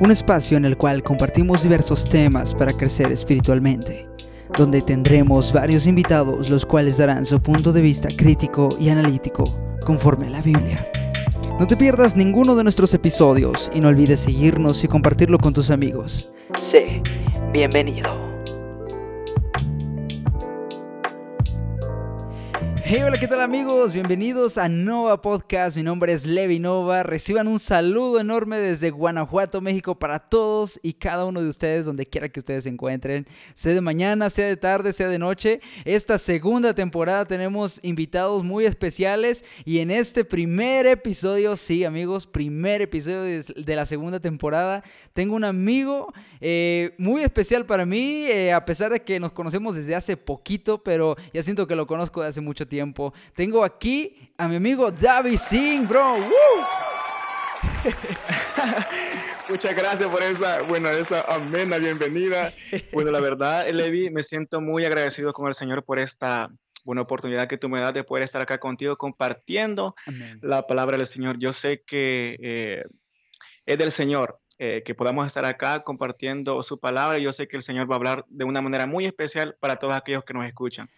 Un espacio en el cual compartimos diversos temas para crecer espiritualmente, donde tendremos varios invitados los cuales darán su punto de vista crítico y analítico conforme a la Biblia. No te pierdas ninguno de nuestros episodios y no olvides seguirnos y compartirlo con tus amigos. Sé bienvenido. Hey, hola, ¿qué tal amigos? Bienvenidos a Nova Podcast. Mi nombre es Levi Nova. Reciban un saludo enorme desde Guanajuato, México para todos y cada uno de ustedes, donde quiera que ustedes se encuentren. Sea de mañana, sea de tarde, sea de noche. Esta segunda temporada tenemos invitados muy especiales y en este primer episodio, sí amigos, primer episodio de la segunda temporada, tengo un amigo eh, muy especial para mí, eh, a pesar de que nos conocemos desde hace poquito, pero ya siento que lo conozco de hace mucho tiempo tiempo. Tengo aquí a mi amigo David Singh, bro. Muchas gracias por esa, bueno, esa amena bienvenida. Bueno, la verdad, Levi, me siento muy agradecido con el Señor por esta buena oportunidad que tú me das de poder estar acá contigo compartiendo la palabra del Señor. Yo sé que eh, es del Señor. Eh, que podamos estar acá compartiendo su palabra. Yo sé que el Señor va a hablar de una manera muy especial para todos aquellos que nos escuchan.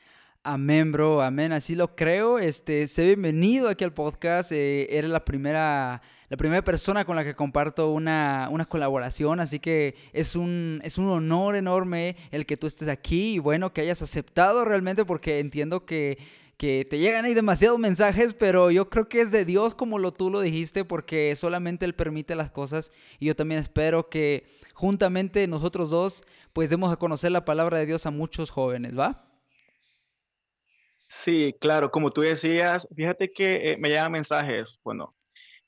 Amén, bro, amén, así lo creo. Este, sé bienvenido aquí al podcast. Eh, eres la primera, la primera persona con la que comparto una, una, colaboración, así que es un, es un honor enorme el que tú estés aquí y bueno, que hayas aceptado realmente porque entiendo que, que te llegan ahí demasiados mensajes, pero yo creo que es de Dios como lo tú lo dijiste porque solamente Él permite las cosas y yo también espero que juntamente nosotros dos pues demos a conocer la palabra de Dios a muchos jóvenes, ¿va? Sí, claro, como tú decías, fíjate que eh, me llegan mensajes, bueno,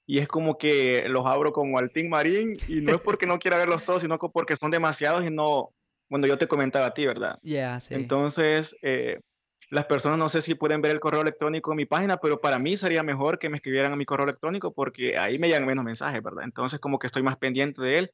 y es como que los abro como al Team Marín y no es porque no quiera verlos todos, sino porque son demasiados y no, bueno, yo te comentaba a ti, ¿verdad? Ya, sí. Entonces, eh, las personas no sé si pueden ver el correo electrónico en mi página, pero para mí sería mejor que me escribieran a mi correo electrónico porque ahí me llegan menos mensajes, ¿verdad? Entonces como que estoy más pendiente de él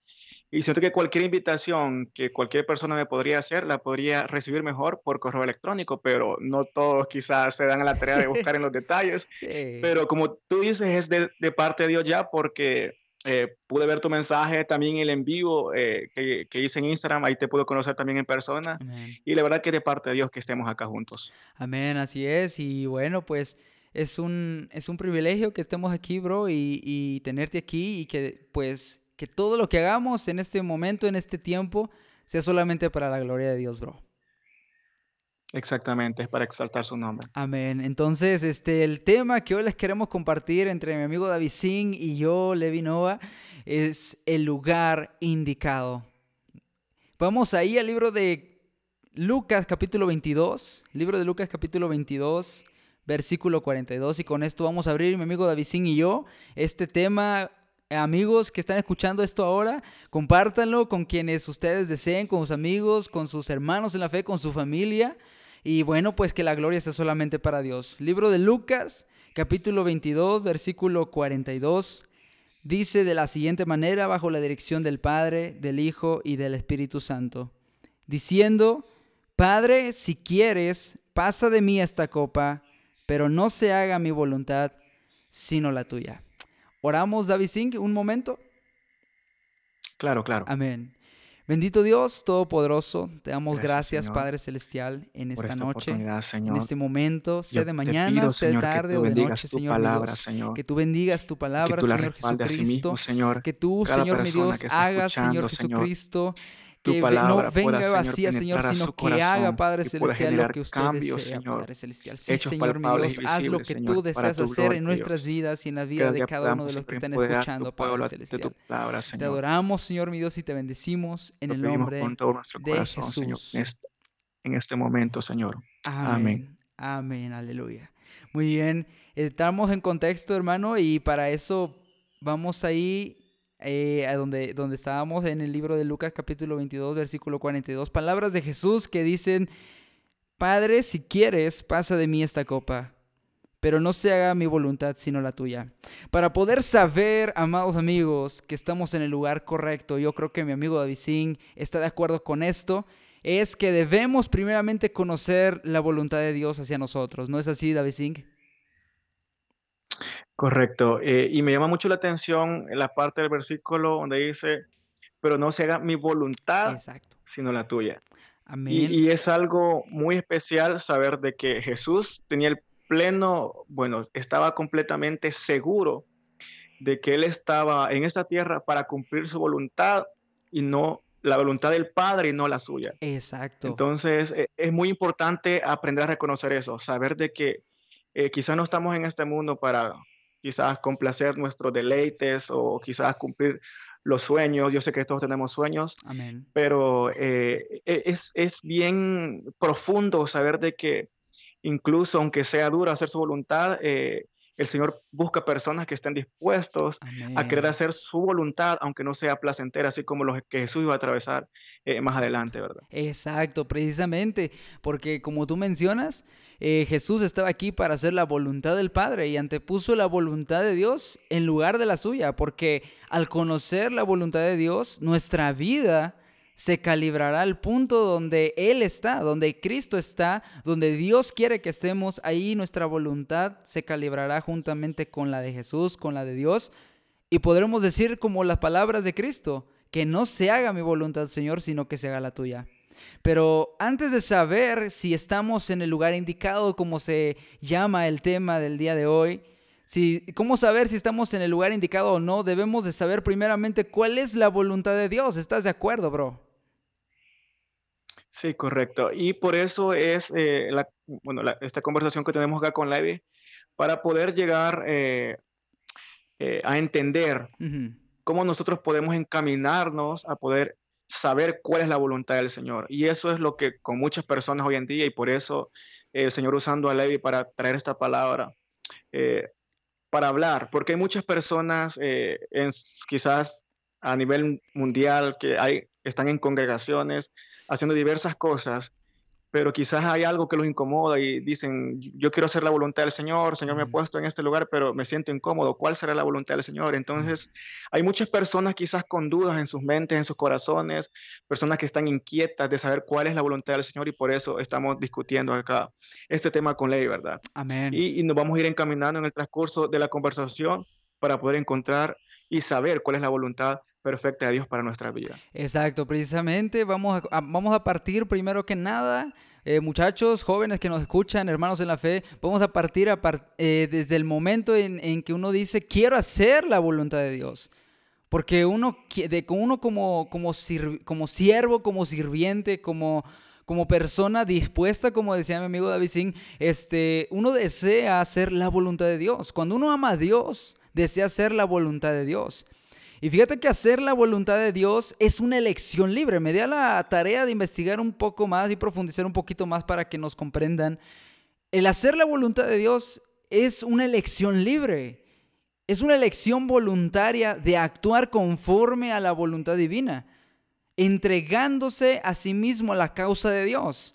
y siento que cualquier invitación que cualquier persona me podría hacer, la podría recibir mejor por correo electrónico, pero no todos quizás se dan a la tarea de buscar en los detalles. Sí. Pero como tú dices, es de, de parte de Dios ya porque eh, pude ver tu mensaje también el en vivo eh, que, que, hice en Instagram, ahí te puedo conocer también en persona. Y la verdad que de parte de Dios que estemos acá juntos. Amén, así es. Y bueno, pues es un, es un privilegio que estemos aquí, bro, y, y tenerte aquí y que pues que todo lo que hagamos en este momento, en este tiempo, sea solamente para la gloria de Dios, bro. Exactamente, es para exaltar su nombre. Amén. Entonces, este, el tema que hoy les queremos compartir entre mi amigo David Singh y yo, Levi Nova, es el lugar indicado. Vamos ahí al libro de Lucas capítulo 22, libro de Lucas capítulo 22, versículo 42, y con esto vamos a abrir mi amigo David Singh y yo este tema amigos que están escuchando esto ahora, compártanlo con quienes ustedes deseen, con sus amigos, con sus hermanos en la fe, con su familia. Y bueno, pues que la gloria sea solamente para Dios. Libro de Lucas, capítulo 22, versículo 42, dice de la siguiente manera, bajo la dirección del Padre, del Hijo y del Espíritu Santo, diciendo, Padre, si quieres, pasa de mí esta copa, pero no se haga mi voluntad, sino la tuya. Oramos, David Singh, un momento. Claro, claro. Amén. Bendito Dios Todopoderoso, te damos gracias, Padre Celestial, en esta, noche, en este momento, sea de mañana, sea de tarde o de noche, Señor, Dios, que tú bendigas tu palabra, Señor Jesucristo, Señor, que tú, Señor mi Dios, hagas, Señor Jesucristo, que no venga vacía, Señor, sino que haga, Padre Celestial, lo que usted desea, Padre Celestial. Sí, Señor mi Dios, haz lo que tú deseas hacer en nuestras vidas y en la vida de cada uno de los que están escuchando, Padre Celestial. Te adoramos, Señor mi Dios, y te bendecimos en el nombre de Jesús. En este momento, Señor. Amén. Amén, aleluya. Muy bien, estamos en contexto, hermano, y para eso vamos ahí eh, donde, donde estábamos en el libro de Lucas capítulo 22, versículo 42, palabras de Jesús que dicen, Padre, si quieres, pasa de mí esta copa, pero no se haga mi voluntad sino la tuya. Para poder saber, amados amigos, que estamos en el lugar correcto, yo creo que mi amigo David Singh está de acuerdo con esto, es que debemos primeramente conocer la voluntad de Dios hacia nosotros. ¿No es así, David Singh? Correcto. Eh, y me llama mucho la atención la parte del versículo donde dice, pero no se haga mi voluntad, Exacto. sino la tuya. Amén. Y, y es algo muy especial saber de que Jesús tenía el pleno, bueno, estaba completamente seguro de que Él estaba en esta tierra para cumplir su voluntad y no la voluntad del Padre y no la suya. Exacto. Entonces, eh, es muy importante aprender a reconocer eso, saber de que eh, quizás no estamos en este mundo para quizás complacer nuestros deleites o quizás cumplir los sueños. Yo sé que todos tenemos sueños, Amén. pero eh, e- es, es bien profundo saber de que incluso aunque sea duro hacer su voluntad, eh, el Señor busca personas que estén dispuestos a querer Amén. hacer su voluntad, aunque no sea placentera, así como los que Jesús iba a atravesar eh, más Exacto. adelante, ¿verdad? Exacto, precisamente, porque como tú mencionas, eh, Jesús estaba aquí para hacer la voluntad del Padre y antepuso la voluntad de Dios en lugar de la suya, porque al conocer la voluntad de Dios, nuestra vida se calibrará al punto donde Él está, donde Cristo está, donde Dios quiere que estemos, ahí nuestra voluntad se calibrará juntamente con la de Jesús, con la de Dios, y podremos decir como las palabras de Cristo, que no se haga mi voluntad, Señor, sino que se haga la tuya. Pero antes de saber si estamos en el lugar indicado, como se llama el tema del día de hoy, si, cómo saber si estamos en el lugar indicado o no, debemos de saber primeramente cuál es la voluntad de Dios. ¿Estás de acuerdo, bro? Sí, correcto. Y por eso es eh, la, bueno, la- esta conversación que tenemos acá con Levi, para poder llegar eh, eh, a entender cómo nosotros podemos encaminarnos a poder saber cuál es la voluntad del Señor. Y eso es lo que con muchas personas hoy en día, y por eso eh, el Señor usando a Levi para traer esta palabra, eh, para hablar, porque hay muchas personas, eh, quizás a nivel mundial, que hay, están en congregaciones haciendo diversas cosas, pero quizás hay algo que los incomoda y dicen, yo quiero hacer la voluntad del Señor, el Señor me ha puesto en este lugar, pero me siento incómodo, ¿cuál será la voluntad del Señor? Entonces, hay muchas personas quizás con dudas en sus mentes, en sus corazones, personas que están inquietas de saber cuál es la voluntad del Señor y por eso estamos discutiendo acá este tema con ley, ¿verdad? Amén. Y, y nos vamos a ir encaminando en el transcurso de la conversación para poder encontrar y saber cuál es la voluntad perfecta de Dios para nuestra vida. Exacto, precisamente vamos a, vamos a partir primero que nada, eh, muchachos, jóvenes que nos escuchan, hermanos en la fe, vamos a partir a par- eh, desde el momento en, que uno dice, quiero hacer la voluntad de Dios. Porque uno, de, uno como, como, sir- como siervo, como sirviente, como, como persona dispuesta, como decía mi amigo David Singh, este, uno desea hacer la voluntad de Dios. Cuando uno ama a Dios, desea hacer la voluntad de Dios. Y fíjate que hacer la voluntad de Dios es una elección libre. Me di la tarea de investigar un poco más y profundizar un poquito más para que nos comprendan. El hacer la voluntad de Dios es una elección libre. Es una elección voluntaria de actuar conforme a la voluntad divina, entregándose a sí mismo a la causa de Dios.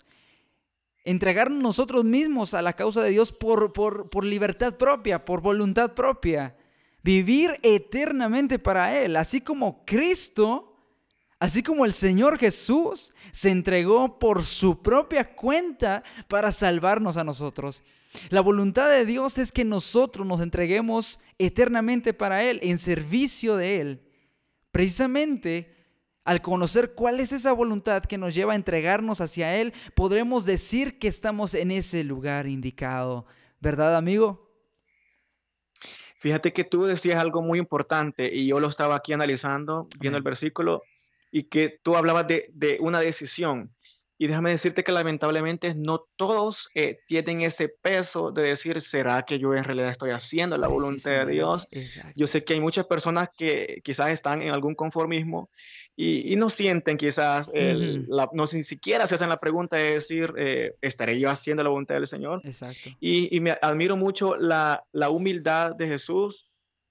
Entregarnos nosotros mismos a la causa de Dios por, por, por libertad propia, por voluntad propia. Vivir eternamente para Él, así como Cristo, así como el Señor Jesús se entregó por su propia cuenta para salvarnos a nosotros. La voluntad de Dios es que nosotros nos entreguemos eternamente para Él, en servicio de Él. Precisamente al conocer cuál es esa voluntad que nos lleva a entregarnos hacia Él, podremos decir que estamos en ese lugar indicado. ¿Verdad, amigo? Fíjate que tú decías algo muy importante y yo lo estaba aquí analizando, viendo el versículo, y que tú hablabas de, de una decisión. Y déjame decirte que lamentablemente no todos eh, tienen ese peso de decir, ¿será que yo en realidad estoy haciendo la voluntad de Dios? exacto. Yo sé que hay muchas personas que quizás están en algún conformismo y, y no sienten quizás, el, Ujú, la- no si siquiera se hacen la pregunta de decir, eh, ¿estaré yo haciendo la voluntad del Señor? Exacto. Y, y me admiro mucho la, la humildad de Jesús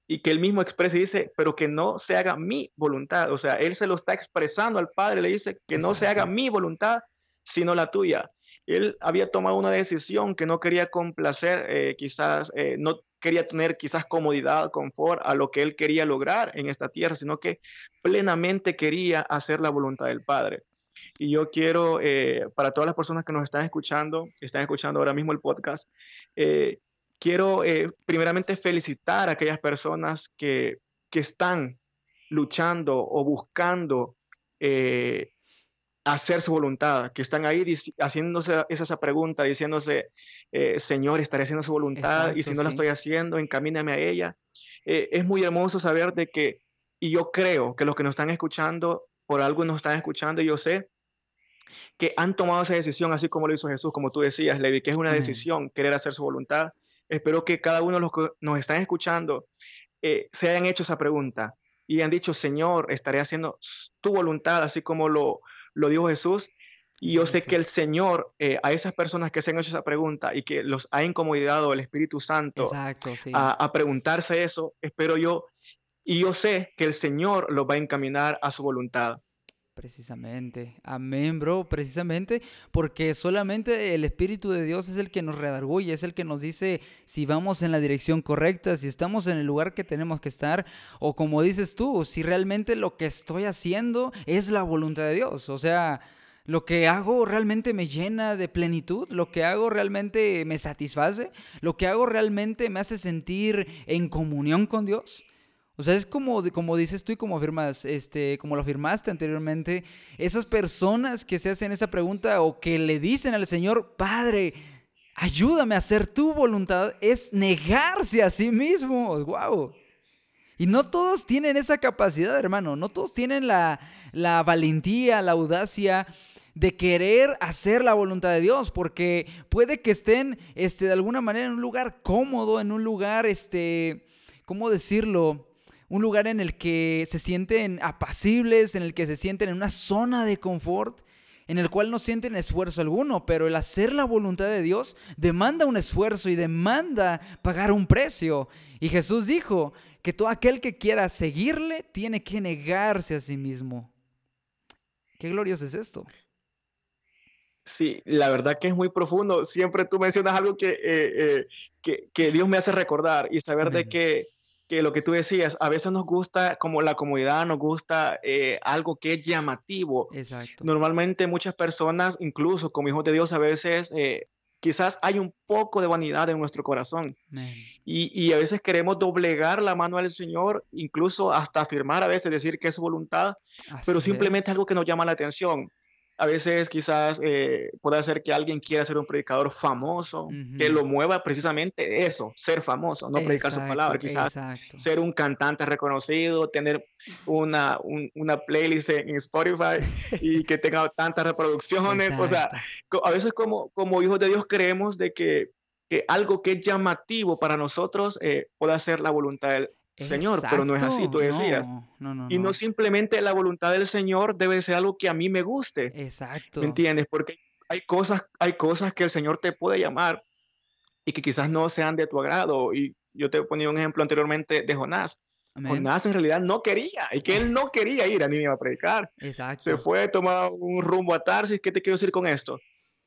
y que él mismo expresa y dice, pero que no se haga mi voluntad. O sea, él se lo está expresando al Padre, le dice que no se haga Exacto. mi voluntad, sino la tuya. Él había tomado una decisión que no quería complacer, eh, quizás, eh, no quería tener quizás comodidad, confort a lo que él quería lograr en esta tierra, sino que plenamente quería hacer la voluntad del Padre. Y yo quiero, eh, para todas las personas que nos están escuchando, están escuchando ahora mismo el podcast, eh, quiero eh, primeramente felicitar a aquellas personas que, que están luchando o buscando hacer su voluntad, que están ahí haciéndose esa, pregunta, diciéndose, eh, Señor, estaré haciendo su voluntad y si no la estoy haciendo, encamíname a ella. Eh, es muy hermoso saber de que, y yo creo que los que nos están escuchando, por algo nos están escuchando, y yo sé que han tomado esa decisión, así como lo hizo Jesús, como tú decías, Levi, que es una decisión querer hacer su voluntad. Espero que cada uno de los que nos están escuchando eh, se hayan hecho esa pregunta y han dicho, Señor, estaré haciendo tu voluntad, así como lo, lo dijo Jesús. Y yo sé que el Señor, eh, a esas personas que se han hecho esa pregunta y que los ha incomodado el Espíritu Santo a, preguntarse eso, espero yo, y yo sé que el Señor los va a encaminar a su voluntad. Precisamente, amén, bro, precisamente porque solamente el Espíritu de Dios es el que nos redarguye, es el que nos dice si vamos en la dirección correcta, si estamos en el lugar que tenemos que estar, o como dices tú, si realmente lo que estoy haciendo es la voluntad de Dios, o sea, lo que hago realmente me llena de plenitud, lo que hago realmente me satisface, lo que hago realmente me hace sentir en comunión con Dios. O sea, es como, como dices tú y como afirmas, este, como lo afirmaste anteriormente, esas personas que se hacen esa pregunta o que le dicen al Señor, Padre, ayúdame a hacer tu voluntad, es negarse a sí mismos. ¡Wow! Y no todos tienen esa capacidad, hermano. No todos tienen la, la valentía, la audacia de querer hacer la voluntad de Dios, porque puede que estén este, de alguna manera en un lugar cómodo, en un lugar, este, ¿cómo decirlo? un lugar en el que se sienten apacibles, en el que se sienten en una zona de confort, en el cual no sienten esfuerzo alguno, pero el hacer la voluntad de Dios demanda un esfuerzo y demanda pagar un precio. Y Jesús dijo que todo aquel que quiera seguirle tiene que negarse a sí mismo. Qué glorioso es esto. Sí, la verdad que es muy profundo. Siempre tú mencionas algo que, eh, eh, que, Dios me hace recordar y saber de que que lo que tú decías, a veces nos gusta como la comodidad, nos gusta eh, algo que es llamativo. Exacto. Normalmente muchas personas, incluso como hijos de Dios, a veces quizás hay un poco de vanidad en nuestro corazón. Y, y, a veces queremos doblegar la mano al Señor, incluso hasta afirmar a veces, decir que es su voluntad, pero simplemente es. algo que nos llama la atención a veces quizás eh, puede ser que alguien quiera ser un predicador famoso, que lo mueva precisamente eso, ser famoso, no predicar su palabra, quizás ser un cantante reconocido, tener una, una playlist en Spotify y que tenga tantas reproducciones, o sea, a veces como, como hijos de Dios creemos de que, que algo que es llamativo para nosotros eh, puede ser la voluntad del, Señor, pero no es así, tú decías. y no simplemente la voluntad del Señor debe ser algo que a mí me guste. Exacto. ¿Me entiendes? Porque hay cosas, hay cosas que el Señor te puede llamar y que quizás no sean de tu agrado. Y yo te ponía un ejemplo anteriormente de Jonás. Jonás en realidad no quería, y que él no quería ir a Nínive a predicar. Exacto. Se fue, tomar un rumbo a Tarsis. ¿Qué te quiero decir con esto?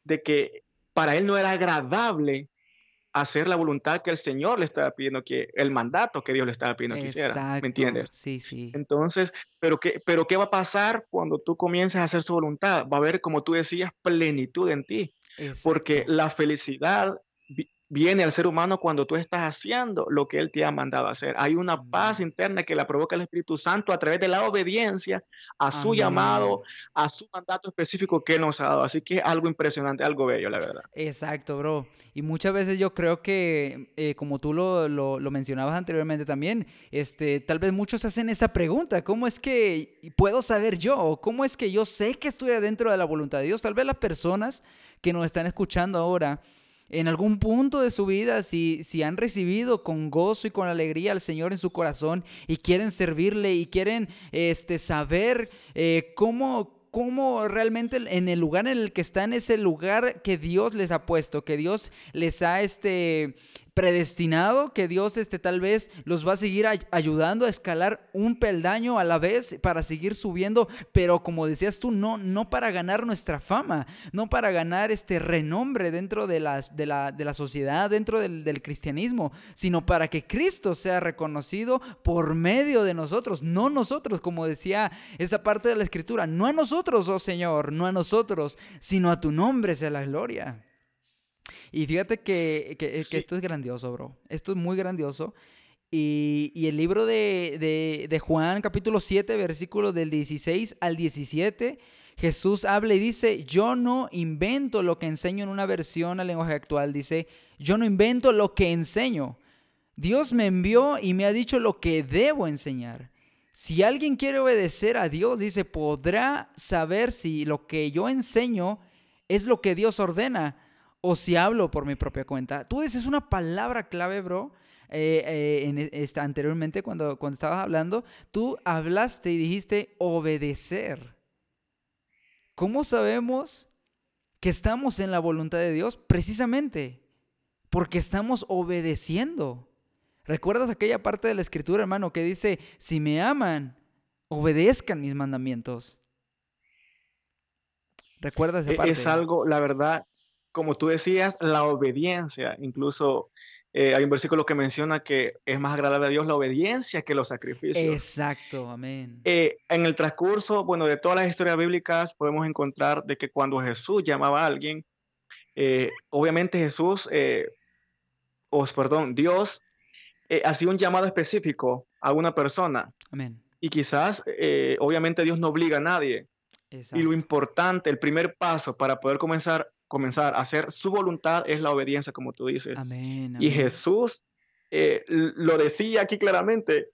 De que para él no era agradable hacer la voluntad que el Señor le estaba pidiendo, que el mandato que Dios le estaba pidiendo que hiciera. ¿Me entiendes? Sí, sí. Entonces, ¿pero qué, pero ¿qué va a pasar cuando tú comiences a hacer su voluntad? Va a haber, como tú decías, plenitud en ti. Porque la felicidad viene al ser humano cuando tú estás haciendo lo que Él te ha mandado hacer. Hay una paz interna que la provoca el Espíritu Santo a través de la obediencia a su llamado, a su mandato específico que Él nos ha dado. Así que algo impresionante, algo bello, la verdad. Exacto, bro. Y muchas veces yo creo que, eh, como tú lo, lo, lo, mencionabas anteriormente también, este, tal vez muchos hacen esa pregunta, ¿cómo es que puedo saber yo? ¿Cómo es que yo sé que estoy adentro de la voluntad de Dios? Tal vez las personas que nos están escuchando ahora, en algún punto de su vida, si, si han recibido con gozo y con alegría al Señor en su corazón y quieren servirle y quieren este, saber eh, cómo, cómo realmente en el lugar en el que están es el lugar que Dios les ha puesto, que Dios les ha este, predestinado, que Dios este, tal vez los va a seguir ayudando a escalar un peldaño a la vez para seguir subiendo, pero como decías tú, no, no para ganar nuestra fama, no para ganar este renombre dentro de, las, de, la, de la sociedad, dentro del, del cristianismo, sino para que Cristo sea reconocido por medio de nosotros, no nosotros, como decía esa parte de la escritura, no a nosotros, oh Señor, no a nosotros, sino a tu nombre sea la gloria. Y fíjate que, que, esto es grandioso, bro. Esto es muy grandioso. Y, y el libro de, de- de Juan, capítulo 7, versículo del 16 al 17, Jesús habla y dice, yo no invento lo que enseño en una versión al lenguaje actual. Dice, yo no invento lo que enseño. Dios me envió y me ha dicho lo que debo enseñar. Si alguien quiere obedecer a Dios, dice, podrá saber si lo que yo enseño es lo que Dios ordena o si hablo por mi propia cuenta. Tú dices una palabra clave, bro. eh, eh, en e- esta, anteriormente, cuando, cuando estabas hablando, tú hablaste y dijiste obedecer. ¿Cómo sabemos que estamos en la voluntad de Dios? Precisamente porque estamos obedeciendo. ¿Recuerdas aquella parte de la escritura, hermano, que dice, si me aman, obedezcan mis mandamientos? ¿Recuerdas esa E- parte? Es algo, la verdad, como tú decías, la obediencia. Incluso eh, hay un versículo que menciona que es más agradable a Dios la obediencia que los sacrificios. Exacto, amén. Eh, en el transcurso, bueno, de todas las historias bíblicas podemos encontrar de que cuando Jesús llamaba a alguien, eh, obviamente Jesús, eh, os perdón, Dios hacía un llamado específico a una persona Amén. y quizás, obviamente Dios no obliga a nadie y lo importante, el primer paso para poder comenzar, comenzar a hacer su voluntad es la obediencia, como tú dices. Amén. Y amén. Jesús eh, lo decía aquí claramente.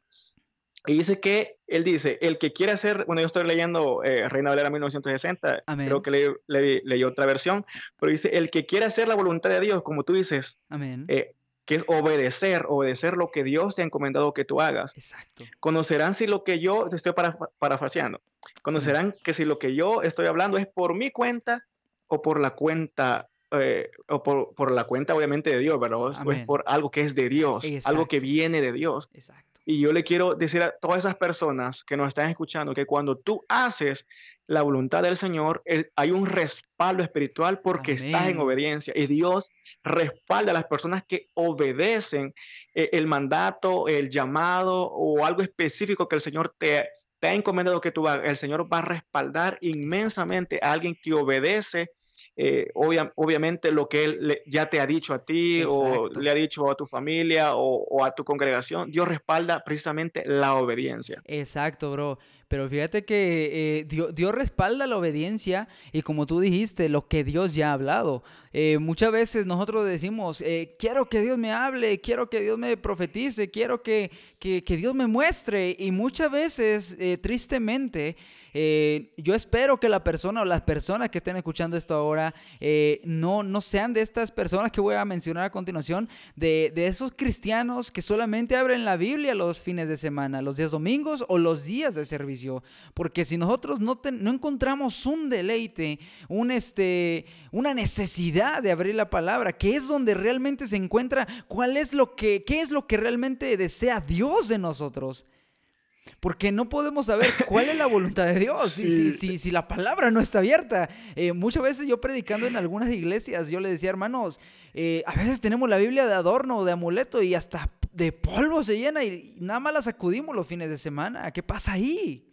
Y dice que, él dice, el que quiere hacer, bueno, yo estoy leyendo eh, Reina Valera 1960, Amén. creo que leí, leí- leí otra versión, pero dice, el que quiere hacer la voluntad de Dios, como tú dices, Amén. eh, que es obedecer, obedecer lo que Dios te ha encomendado que tú hagas. Exacto. Conocerán si lo que yo, te estoy para, parafraseando, conocerán que si lo que yo estoy hablando es por mi cuenta o por la cuenta, eh, o por, por la cuenta obviamente de Dios, ¿verdad? O es, Amén. por algo que es de Dios, algo que Exacto. viene de Dios. Exacto. Y yo le quiero decir a todas esas personas que nos están escuchando que cuando tú haces la voluntad del Señor, el- hay un respaldo espiritual porque estás en Amén. obediencia y Dios respalda a las personas que obedecen eh, el mandato, el llamado o algo específico que el Señor te, te ha encomendado que tú hagas. El Señor va a respaldar inmensamente a alguien que obedece. Eh, obvia- obviamente lo que él le- ya te ha dicho a ti o le ha dicho a tu familia o, o a tu congregación, Dios respalda precisamente la obediencia. Exacto, bro. Pero fíjate que eh, Dios, respalda la obediencia y como tú dijiste, lo que Dios ya ha hablado. Eh, muchas veces nosotros decimos, eh, quiero que Dios me hable, quiero que Dios me profetice, quiero que, que- que Dios me muestre. Y muchas veces, tristemente, yo espero que la persona o las personas que estén escuchando esto ahora no, no sean de estas personas que voy a mencionar a continuación, de, de esos cristianos que solamente abren la Biblia los fines de semana, los días domingos o los días de servicio. Porque si nosotros no, encontramos un deleite, un este, una necesidad de abrir la palabra, que es donde realmente se encuentra cuál es lo que, qué es lo que realmente desea Dios de nosotros. Porque no podemos saber cuál es la voluntad de Dios si, si- Sí. si- si la palabra no está abierta. Eh, muchas veces yo predicando en algunas iglesias, yo le decía, hermanos, eh, a veces tenemos la Biblia de adorno o de amuleto y hasta de polvo se llena y nada más la sacudimos los fines de semana. ¿Qué pasa ahí?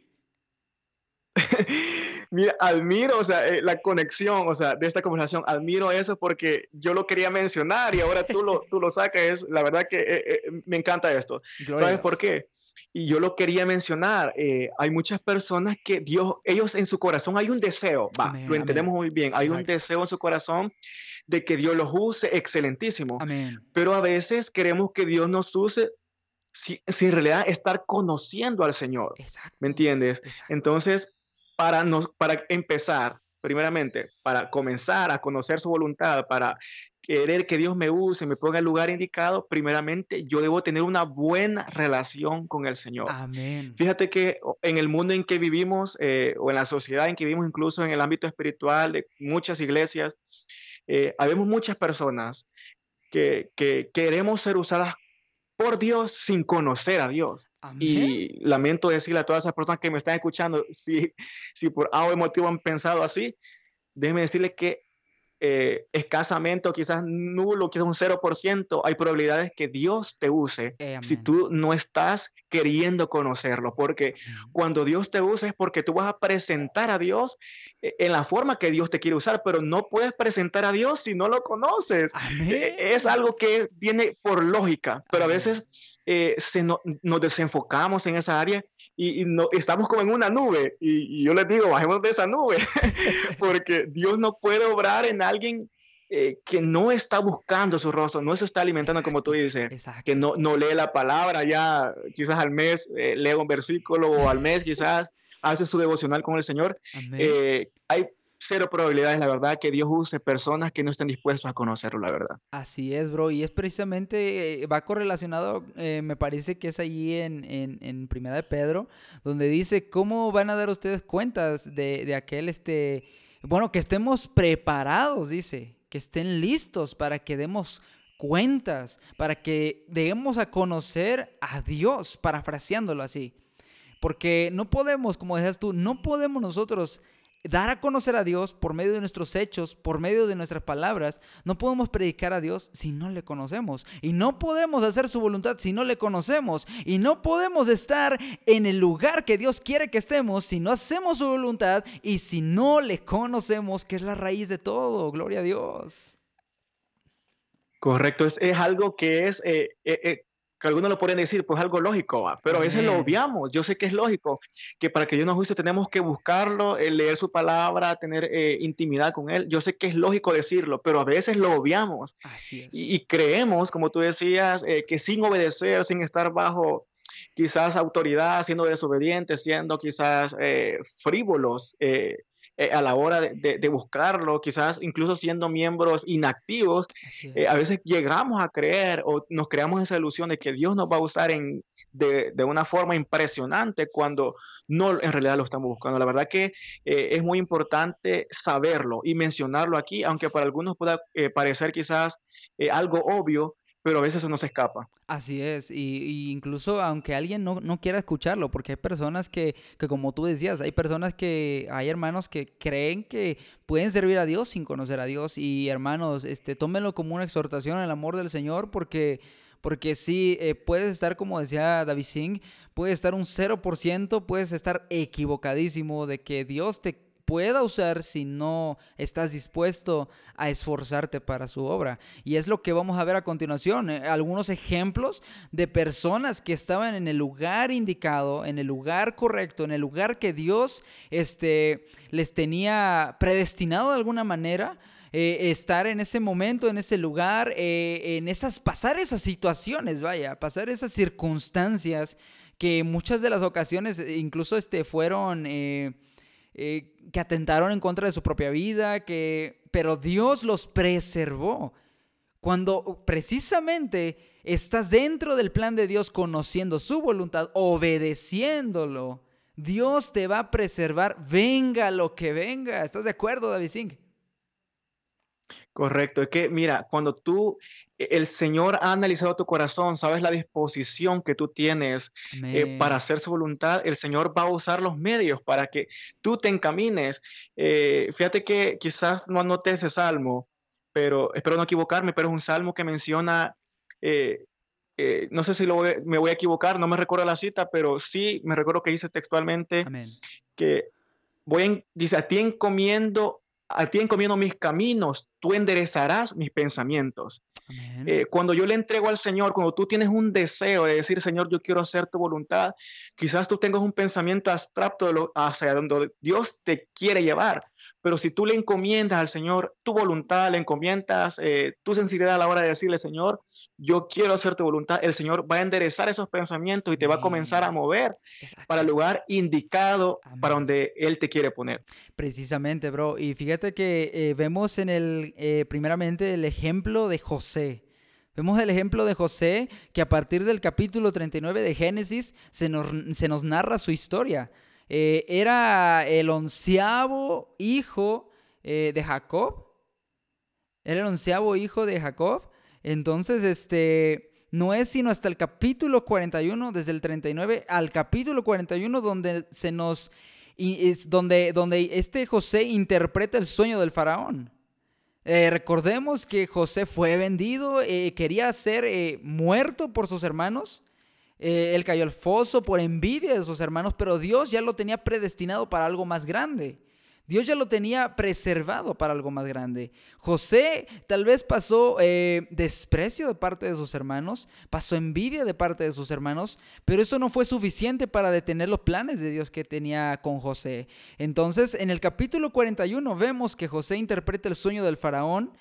Mira, admiro, o sea, eh, la conexión, o sea, de esta conversación, admiro eso porque yo lo quería mencionar y ahora tú lo, tú lo sacas, la verdad que eh, eh, me encanta esto. ¿Sabes por qué? Y yo lo quería mencionar, eh, hay muchas personas que Dios, ellos en su corazón hay un deseo, va, Amén, lo entendemos muy bien, hay un Exacto. deseo en su corazón de que Dios los use excelentísimo, Amén. pero a veces queremos que Dios nos use si- sin en realidad estar conociendo al Señor, Exacto. ¿me entiendes? Exacto. Entonces, para, nos, para empezar, primeramente, para comenzar a conocer su voluntad, para querer que Dios me use, me ponga en el lugar indicado, primeramente yo debo tener una buena relación con el Señor. Amén. Fíjate que en el mundo en que vivimos, eh, o en la sociedad en que vivimos, incluso en el ámbito espiritual, de muchas iglesias, eh, habemos muchas personas que, que queremos ser usadas por Dios sin conocer a Dios. Amén. Y lamento decirle a todas esas personas que me están escuchando, si, si por algo motivo han pensado así, déjenme decirles que eh, escasamente o quizás nulo, quizás un 0%, hay probabilidades que Dios te use Eh, si tú no estás queriendo conocerlo, porque Amén. cuando Dios te usa es porque tú vas a presentar a Dios en la forma que Dios te quiere usar, pero no puedes presentar a Dios si no lo conoces. E, es algo que viene por lógica, pero a veces eh, se nos desenfocamos en esa área y, no, estamos como en una nube. Y, yo les digo, bajemos de esa nube, porque Dios no puede obrar en alguien eh, que no está buscando su rostro, no se está alimentando como tú dices, que no, no lee la palabra ya, quizás al mes eh, lee un versículo o al mes quizás hace su devocional con el Señor. Eh, hay cero probabilidades, la verdad, que Dios use personas que no estén dispuestos a conocerlo, la verdad. Así es, bro. Y es precisamente, eh, va correlacionado, eh, me parece que es allí en, en, Primera de Pedro, donde dice, ¿cómo van a dar ustedes cuentas de, de aquel, este, bueno, que estemos preparados, dice, que estén listos para que demos cuentas, para que demos a conocer a Dios, parafraseándolo así. Porque no podemos, como decías tú, no podemos nosotros dar a conocer a Dios por medio de nuestros hechos, por medio de nuestras palabras. No podemos predicar a Dios si no le conocemos. Y no podemos hacer su voluntad si no le conocemos. Y no podemos estar en el lugar que Dios quiere que estemos si no hacemos su voluntad y si no le conocemos, que es la raíz de todo. Gloria a Dios. Correcto, es, algo que es eh, eh, eh, que algunos lo pueden decir, pues algo lógico, pero a veces lo obviamos. Yo sé que es lógico, que para que Dios nos guste tenemos que buscarlo, eh, leer su palabra, tener eh, intimidad con Él. Yo sé que es lógico decirlo, pero a veces lo obviamos. Así Y, creemos, como tú decías, eh, que sin obedecer, sin estar bajo quizás autoridad, siendo desobedientes, siendo quizás frívolos, eh, a la hora de, buscarlo, quizás incluso siendo miembros inactivos, eh, a veces llegamos a creer o nos creamos esa ilusión de que Dios nos va a usar en, de, una forma impresionante cuando no en realidad lo estamos buscando. La verdad que eh, es muy importante saberlo y mencionarlo aquí, aunque para algunos pueda parecer quizás algo obvio, pero a veces eso no se escapa. Así es, y, incluso aunque alguien no, no, quiera escucharlo, porque hay personas que, que, como tú decías, hay personas que, hay hermanos que creen que pueden servir a Dios sin conocer a Dios, y hermanos, este, tómenlo como una exhortación al amor del Señor, porque... Porque sí, eh, puedes estar, como decía David Singh, puedes estar un 0%, puedes estar equivocadísimo de que Dios te pueda usar si no estás dispuesto a esforzarte para su obra. Y es lo que vamos a ver a continuación, eh, algunos ejemplos de personas que estaban en el lugar indicado, en el lugar correcto, en el lugar que Dios este, les tenía predestinado de alguna manera. Eh, estar en ese momento, en ese lugar, eh, en esas, pasar esas situaciones, vaya, pasar esas circunstancias que muchas de las ocasiones incluso este, fueron que atentaron en contra de su propia vida, que, pero Dios los preservó. Cuando precisamente estás dentro del plan de Dios, conociendo su voluntad, obedeciéndolo, Dios te va a preservar, venga lo que venga. ¿Estás de acuerdo, David Singh? Correcto, es que mira, cuando tú el Señor ha analizado tu corazón, sabes la disposición que tú tienes eh, para hacer su voluntad, el Señor va a usar los medios para que tú te encamines. Eh, fíjate que quizás no anoté ese salmo, pero espero no equivocarme, pero es un salmo que menciona, eh, no sé si me voy a equivocar, no me recuerdo la cita, pero sí me recuerdo que dice textualmente que voy dice, a ti encomiendo a ti encomiendo mis caminos, tú enderezarás mis pensamientos. Eh, cuando yo le entrego al Señor, cuando tú tienes un deseo de decir, Señor, yo quiero hacer tu voluntad, quizás tú tengas un pensamiento abstracto de lo, hacia donde Dios te quiere llevar, pero si tú le encomiendas al Señor tu voluntad, le encomiendas eh, tu sensibilidad a la hora de decirle, Señor, yo quiero hacer tu voluntad, el Señor va a enderezar esos pensamientos y te va a comenzar a mover para el lugar indicado para donde Él te quiere poner. Precisamente, bro. Y fíjate que eh, vemos en el, eh, primeramente, el ejemplo de José. Vemos el ejemplo de José que a partir del capítulo 39 de Génesis se nos, se nos narra su historia. Eh, era el onceavo hijo eh, de Jacob. Era el onceavo hijo de Jacob. Entonces, este, no es sino hasta el capítulo 41, desde el 39 al capítulo 41, donde se nos, es donde, donde este José interpreta el sueño del faraón. Eh, recordemos que José fue vendido, quería ser muerto por sus hermanos. Eh, él cayó al foso por envidia de sus hermanos, pero Dios ya lo tenía predestinado para algo más grande. Dios ya lo tenía preservado para algo más grande. José tal vez pasó eh, desprecio de parte de sus hermanos, pasó envidia de parte de sus hermanos, pero eso no fue suficiente para detener los planes de Dios que tenía con José. Entonces, en el capítulo 41 vemos que José interpreta el sueño del faraón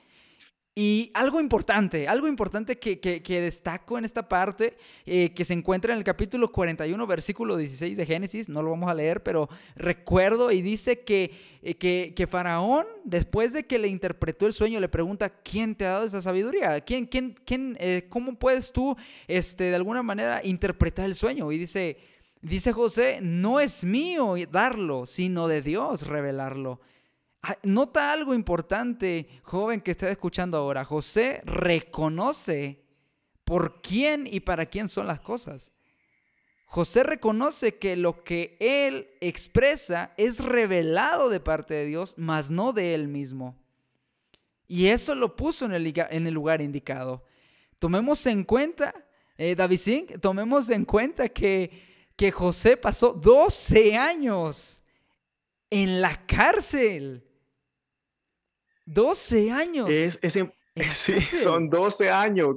y algo importante, algo importante que, destaco en esta parte, eh, que se encuentra en el capítulo 41, versículo 16 de Génesis, no lo vamos a leer, pero recuerdo y dice que, eh, que, Faraón, después de que le interpretó el sueño, le pregunta, ¿quién te ha dado esa sabiduría? ¿Quién, quién, quién, eh, ¿Cómo puedes tú, este, de alguna manera, interpretar el sueño? Y dice, dice José, no es mío darlo, sino de Dios revelarlo. Nota algo importante, joven que está escuchando ahora. José reconoce por quién y para quién son las cosas. José reconoce que lo que él expresa es revelado de parte de Dios, mas no de él mismo. Y eso lo puso en el, lugar indicado. Tomemos en cuenta, eh, David tomemos en cuenta que, que José pasó 12 años en la cárcel. 12 años. Es, sí, son 12 años.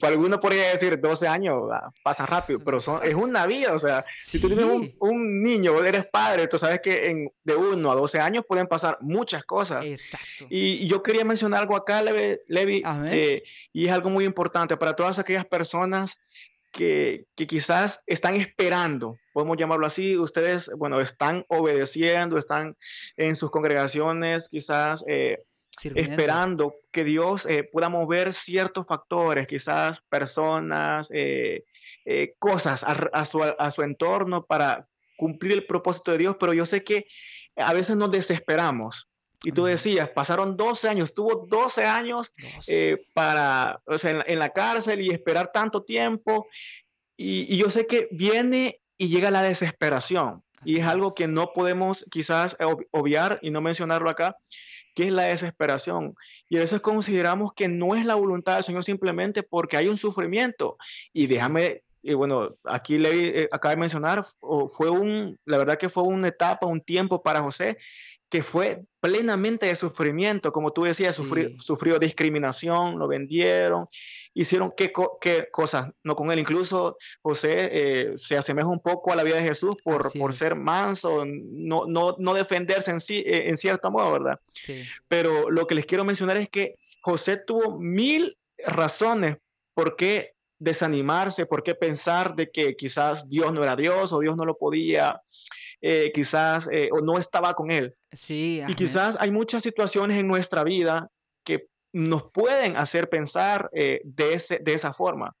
Para algunos podría decir 12 años, ah, pasa rápido, pero son, es una vida. O sea, si tú tienes un, niño, eres padre, tú sabes que en, de 1 a 12 años pueden pasar muchas cosas. Exacto. Y, yo quería mencionar algo acá, Levi, eh, y es algo muy importante para todas aquellas personas que, que, quizás están esperando, podemos llamarlo así, ustedes, bueno, están obedeciendo, están en sus congregaciones, quizás eh, esperando que Dios eh, pueda mover ciertos factores, quizás personas, eh, eh, cosas a, su, entorno para cumplir el propósito de Dios, pero yo sé que a veces nos desesperamos. Y tú decías, pasaron 12 años, estuvo 12 años para, en, la cárcel y esperar tanto tiempo. Y, yo sé que viene y llega la desesperación. y es, algo que no podemos quizás obviar y no mencionarlo acá, ¿Qué es la desesperación? Y a veces consideramos que no es la voluntad del Señor simplemente porque hay un sufrimiento. Y déjame, y bueno, aquí le eh, acaba de mencionar, fue un, la verdad que fue una etapa, un tiempo para José que fue plenamente de sufrimiento, como tú decías, sufrió, discriminación, lo vendieron, hicieron qué, qué, cosas, no con él, incluso José eh, se asemeja un poco a la vida de Jesús por, por ser manso, no, no, no defenderse en, sí, eh, en cierto modo, ¿verdad? Sí. Pero lo que les quiero mencionar es que José tuvo mil razones por qué desanimarse, por qué pensar de que quizás Dios no era Dios o Dios no lo podía eh, quizás eh, o no estaba con él. Sí. Y quizás hay muchas situaciones en nuestra vida que nos pueden hacer pensar eh, de, ese, de esa forma.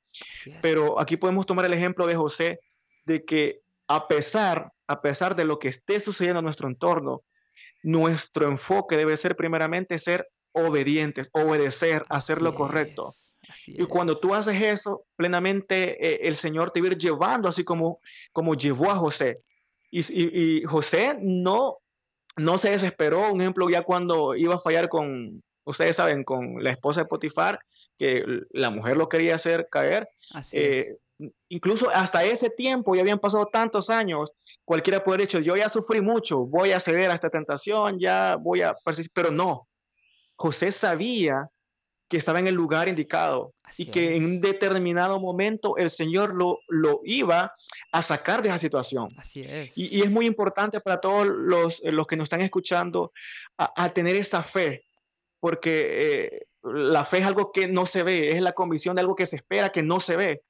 Pero aquí podemos tomar el ejemplo de José, de que a pesar, a pesar de lo que esté sucediendo en nuestro entorno, nuestro enfoque debe ser primeramente ser obedientes, obedecer, hacer lo correcto. y cuando tú haces eso, plenamente el Señor te va a ir llevando, así como, como llevó a José. Y, José no, no se desesperó, un ejemplo, ya cuando iba a fallar con, ustedes saben, con la esposa de Potifar, que la mujer lo quería hacer caer. Eh, incluso hasta ese tiempo, ya habían pasado tantos años, cualquiera puede haber dicho, yo ya sufrí mucho, voy a ceder a esta tentación, ya voy a persistir, pero no. José sabía que estaba en el lugar indicado y que en un determinado momento el Señor lo, lo iba a sacar de esa situación. Así es. Y, es muy importante para todos los, los que nos están escuchando a, tener esa fe, porque eh, la fe es algo que no se ve, es la convicción de algo que se espera que no se ve.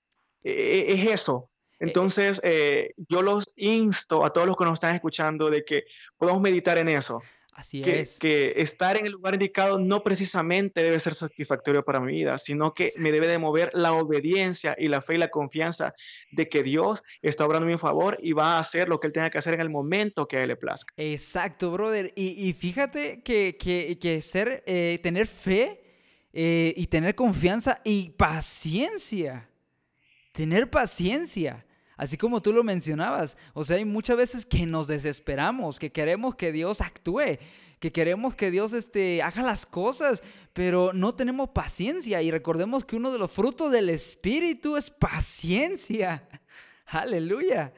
E, e, es eso. Eh, Entonces, eh, yo los insto a todos los que nos están escuchando de que podamos meditar en eso. Así que, es. Que estar en el lugar indicado no precisamente debe ser satisfactorio para mi vida, sino que me debe de mover la obediencia y la fe y la confianza de que Dios está obrando a mi favor y va a hacer lo que Él tenga que hacer en el momento que a Él le plazca. Exacto, brother. Y, fíjate que, que, ser, eh, tener fe eh, y tener confianza y paciencia. Tener paciencia. Así como tú lo mencionabas, o sea, hay muchas veces que nos desesperamos, que queremos que Dios actúe, que queremos que Dios este, haga las cosas, pero no tenemos paciencia. Y recordemos que uno de los frutos del Espíritu es paciencia. Aleluya.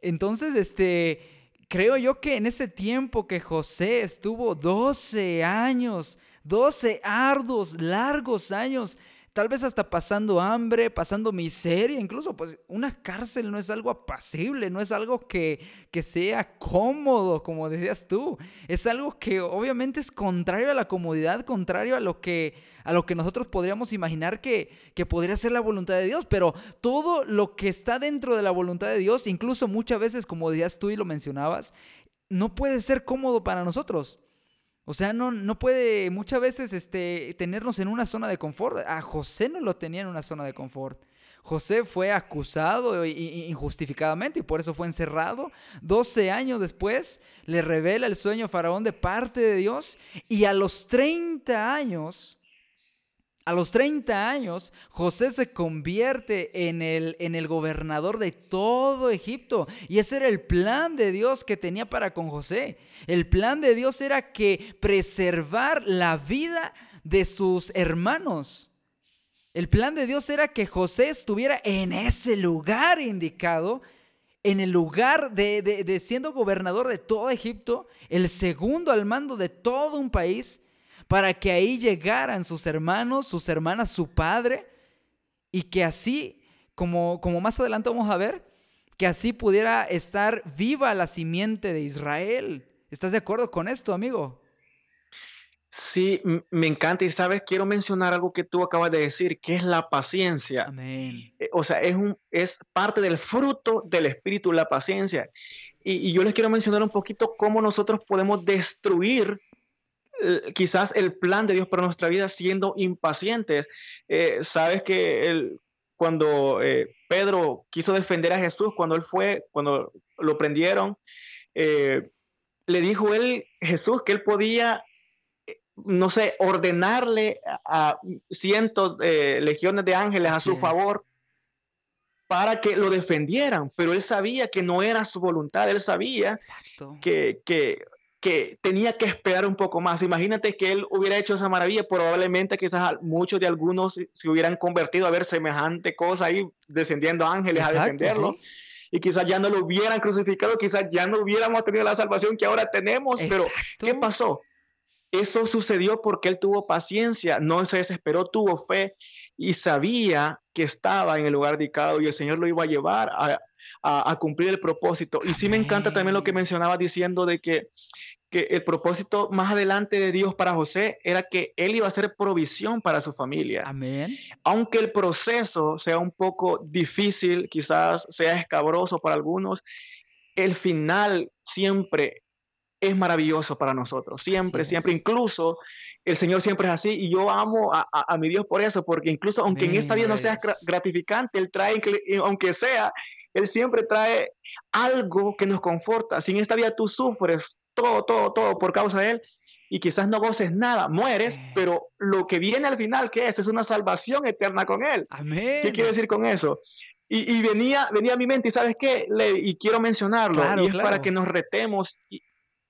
Entonces, este, creo yo que en ese tiempo que José estuvo 12 años, 12 arduos, largos años, tal vez hasta pasando hambre, pasando miseria, incluso pues una cárcel no es algo apacible, no es algo que, que sea cómodo, como decías tú, es algo que obviamente es contrario a la comodidad, contrario a lo que, a lo que nosotros podríamos imaginar que, que podría ser la voluntad de Dios, pero todo lo que está dentro de la voluntad de Dios, incluso muchas veces, como decías tú y lo mencionabas, no puede ser cómodo para nosotros. O sea, no, no puede muchas veces este, tenernos en una zona de confort. A José no lo tenía en una zona de confort. José fue acusado injustificadamente y por eso fue encerrado. 12 años después le revela el sueño Faraón de parte de Dios y a los 30 años a los 30 años, José se convierte en el, en el gobernador de todo Egipto. Y ese era el plan de Dios que tenía para con José. El plan de Dios era que preservar la vida de sus hermanos. El plan de Dios era que José estuviera en ese lugar indicado, en el lugar de, de siendo gobernador de todo Egipto, el segundo al mando de todo un país para que ahí llegaran sus hermanos, sus hermanas, su padre, y que así, como, como más adelante vamos a ver, que así pudiera estar viva la simiente de Israel. ¿Estás de acuerdo con esto, amigo? Sí, me encanta y sabes, quiero mencionar algo que tú acabas de decir, que es la paciencia. Amén. Eh, o sea, es, un, es parte del fruto del espíritu, la paciencia. Y, y, yo les quiero mencionar un poquito cómo nosotros podemos destruir quizás el plan de Dios para nuestra vida siendo impacientes. Eh, sabes que cuando eh, Pedro quiso defender a Jesús, cuando él fue, cuando lo prendieron, le dijo él, Jesús, que él podía, no sé, ordenarle a, cientos de legiones de ángeles a su favor para que lo defendieran, pero él sabía que no era su voluntad, él sabía que, que que tenía que esperar un poco más. Imagínate que él hubiera hecho esa maravilla, probablemente quizás muchos de algunos se hubieran convertido a ver semejante cosa ahí, descendiendo ángeles a defenderlo. Y quizás ya no lo hubieran crucificado, quizás ya no hubiéramos tenido la salvación que ahora tenemos. Pero, ¿qué pasó? Eso sucedió porque él tuvo paciencia, no se desesperó, tuvo fe y sabía que estaba en el lugar dedicado y el Señor lo iba a llevar a, a, cumplir el propósito. Y sí me encanta también lo que mencionaba diciendo de que que el propósito más adelante de Dios para José era que él iba a hacer provisión para su familia. Amén. Aunque el proceso sea un poco difícil, quizás sea escabroso para algunos, el final siempre es maravilloso para nosotros. Siempre, siempre. Incluso el Señor siempre es así y yo amo a, mi Dios por eso, porque incluso aunque en esta vida no sea gratificante, Él trae, aunque sea, Él siempre trae algo que nos conforta. Si en esta vida tú sufres todo, todo, todo por causa de Él y quizás no goces nada, mueres, pero lo que viene al final, ¿qué es? Es una salvación eterna con Él. Amén. ¿Qué quiere decir con eso? Y, venía, venía a mi mente, y sabes qué, y quiero mencionarlo, y es para que nos retemos y,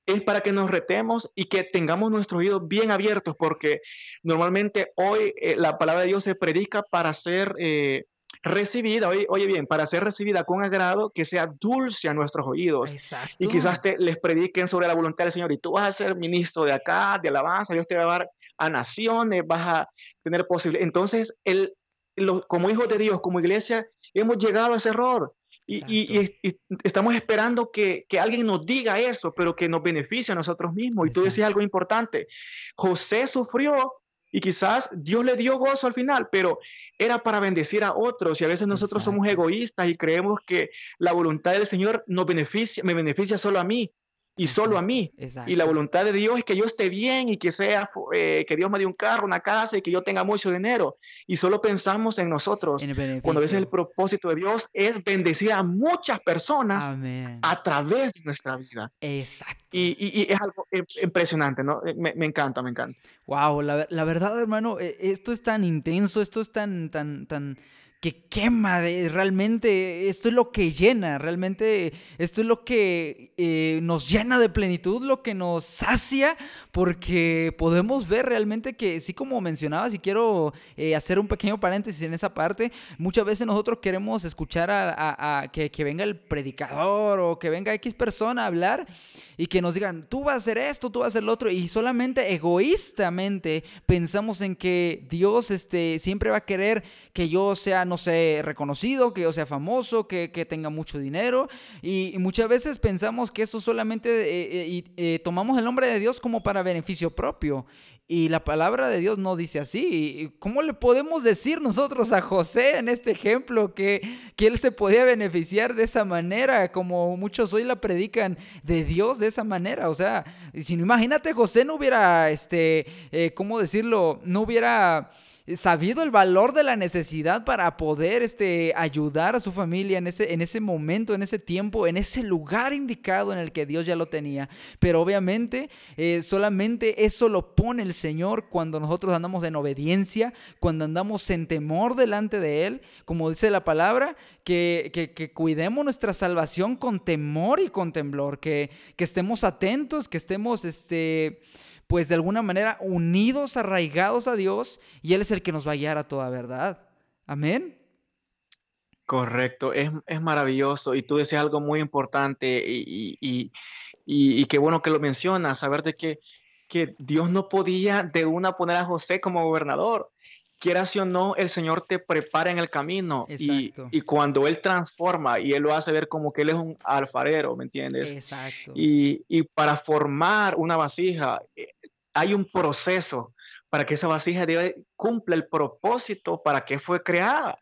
es para que nos retemos y que tengamos nuestros oídos bien abiertos, porque normalmente hoy eh, la palabra de Dios se predica para ser eh, recibida, oye, oye, bien, para ser recibida con agrado, que sea dulce a nuestros oídos. Y quizás te, les prediquen sobre la voluntad del Señor y tú vas a ser ministro de acá, de alabanza, Dios te va a dar a naciones, vas a tener posible. Entonces, el, como hijos de Dios, como iglesia, hemos llegado a ese error y, estamos esperando que, alguien nos diga eso, pero que nos beneficie a nosotros mismos. Y tú decías algo importante. José sufrió y quizás Dios le dio gozo al final, pero era para bendecir a otros. Y a veces nosotros somos egoístas y creemos que la voluntad del Señor nos beneficia, me beneficia solo a mí y solo a mí. Y la voluntad de Dios es que yo esté bien y que sea eh, que Dios me dé un carro, una casa y que yo tenga mucho dinero. Y solo pensamos en nosotros. cuando a veces el propósito de Dios es bendecir a muchas personas a través de nuestra vida. Exacto. Y, es algo impresionante, ¿no? Eh, me, encanta, me encanta. Wow, la, la verdad, hermano, eh, esto es tan intenso, esto es tan, tan, tan que quema, de, realmente esto es lo que llena, realmente esto es lo que eh, nos llena de plenitud, lo que nos sacia, porque podemos ver realmente que, sí como mencionabas, y quiero eh, hacer un pequeño paréntesis en esa parte, muchas veces nosotros queremos escuchar a, que, venga el predicador o que venga X persona a hablar y que nos digan, tú vas a hacer esto, tú vas a hacer lo otro, y solamente egoístamente pensamos en que Dios este, siempre va a querer que yo sea no sé, reconocido, que yo sea famoso, que, tenga mucho dinero. Y, muchas veces pensamos que eso solamente eh, eh, eh, tomamos el nombre de Dios como para beneficio propio. Y la palabra de Dios no dice así. ¿Cómo le podemos decir nosotros a José en este ejemplo que, que él se podía beneficiar de esa manera, como muchos hoy la predican de Dios de esa manera? O sea, si no imagínate, José no hubiera, este, ¿cómo decirlo? No hubiera sabido el valor de la necesidad para poder este, ayudar a su familia en ese, en ese momento, en ese tiempo, en ese lugar indicado en el que Dios ya lo tenía. Pero obviamente eh, solamente eso lo pone el Señor cuando nosotros andamos en obediencia, cuando andamos en temor delante de Él, como dice la palabra, que, que, cuidemos nuestra salvación con temor y con temblor, que, que estemos atentos, que estemos... Este, pues de alguna manera unidos, arraigados a Dios, y Él es el que nos va a guiar a toda verdad. Amén. Correcto, es, maravilloso. Y tú decías algo muy importante y, y, qué bueno que lo mencionas, saber de que, que Dios no podía de una poner a José como gobernador. Quieras o no, el Señor te prepara en el camino y, y, cuando Él transforma y Él lo hace ver como que Él es un alfarero, ¿me entiendes? Exacto. Y, y para formar una vasija, eh, hay un proceso para que esa vasija cumpla el propósito para que fue creada.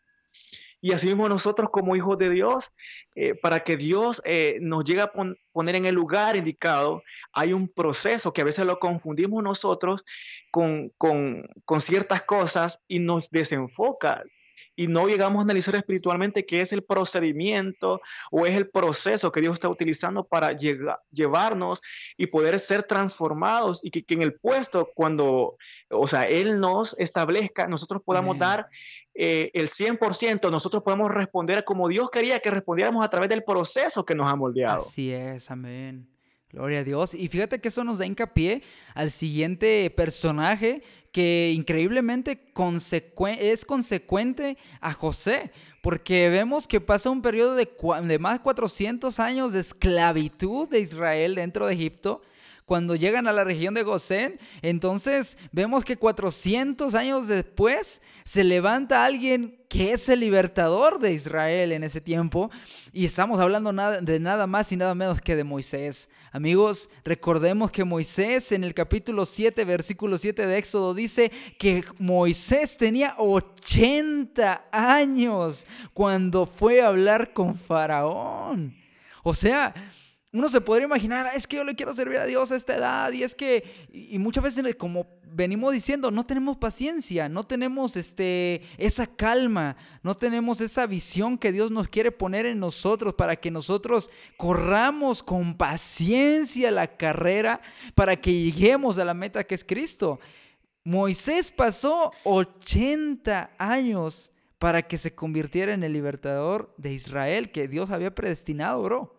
Y así mismo nosotros como hijos de Dios, eh, para que Dios eh, nos llegue a poner en el lugar indicado, hay un proceso que a veces lo confundimos nosotros con, con, con ciertas cosas y nos desenfoca y no llegamos a analizar espiritualmente qué es el procedimiento o es el proceso que Dios está utilizando para llevarnos y poder ser transformados y que, en el puesto cuando, o sea, Él nos establezca, nosotros podamos dar eh, el 100%, nosotros podemos responder como Dios quería que respondiéramos a través del proceso que nos ha moldeado. Así es, amén. Gloria a Dios. Y fíjate que eso nos da hincapié al siguiente personaje que increíblemente es consecuente a José, porque vemos que pasa un periodo de, de más de 400 años de esclavitud de Israel dentro de Egipto cuando llegan a la región de Gosén, entonces vemos que 400 años después se levanta alguien que es el libertador de Israel en ese tiempo. Y estamos hablando de nada más y nada menos que de Moisés. Amigos, recordemos que Moisés en el capítulo 7, versículo 7 de Éxodo dice que Moisés tenía 80 años cuando fue a hablar con Faraón. O sea, uno se podría imaginar, ah, es que yo le quiero servir a Dios a esta edad y es que, y muchas veces como venimos diciendo, no tenemos paciencia, no tenemos este, esa calma, no tenemos esa visión que Dios nos quiere poner en nosotros para que nosotros corramos con paciencia la carrera para que lleguemos a la meta que es Cristo. Moisés pasó 80 años para que se convirtiera en el libertador de Israel que Dios había predestinado, bro.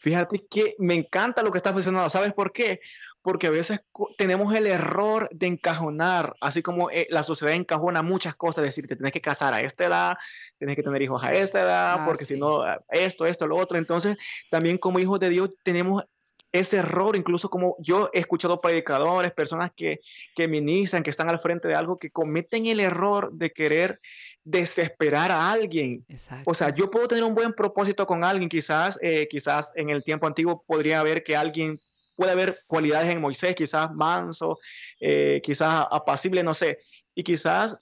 Fíjate que me encanta lo que estás mencionando. ¿Sabes por qué? Porque a veces tenemos el error de encajonar, así como eh, la sociedad encajona muchas cosas, decir, te tienes que casar a esta edad, tienes que tener hijos a esta edad, ah, porque si no, esto, esto, lo otro. Entonces, también como hijos de Dios tenemos ese error, incluso como yo he escuchado predicadores, personas que, que ministran, que están al frente de algo, que cometen el error de querer desesperar a alguien. O sea, yo puedo tener un buen propósito con alguien, quizás, eh, quizás en el tiempo antiguo podría haber que alguien puede haber cualidades en Moisés, quizás manso, eh, quizás apacible, no sé, y quizás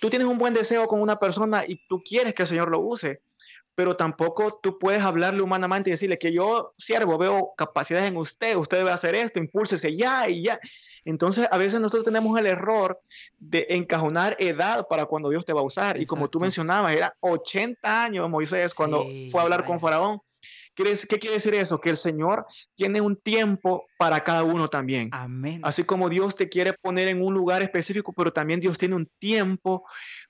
tú tienes un buen deseo con una persona y tú quieres que el Señor lo use, pero tampoco tú puedes hablarle humanamente y decirle que yo, siervo, veo capacidades en usted, usted debe hacer esto, impúlsese ya y ya. Entonces, a veces nosotros tenemos el error de encajonar edad para cuando Dios te va a usar. Y como tú mencionabas, era 80 años Moisés cuando fue a hablar con Faraón. ¿Qué quiere decir eso? Que el Señor tiene un tiempo para cada uno también. Amén. Así como Dios te quiere poner en un lugar específico, pero también Dios tiene un tiempo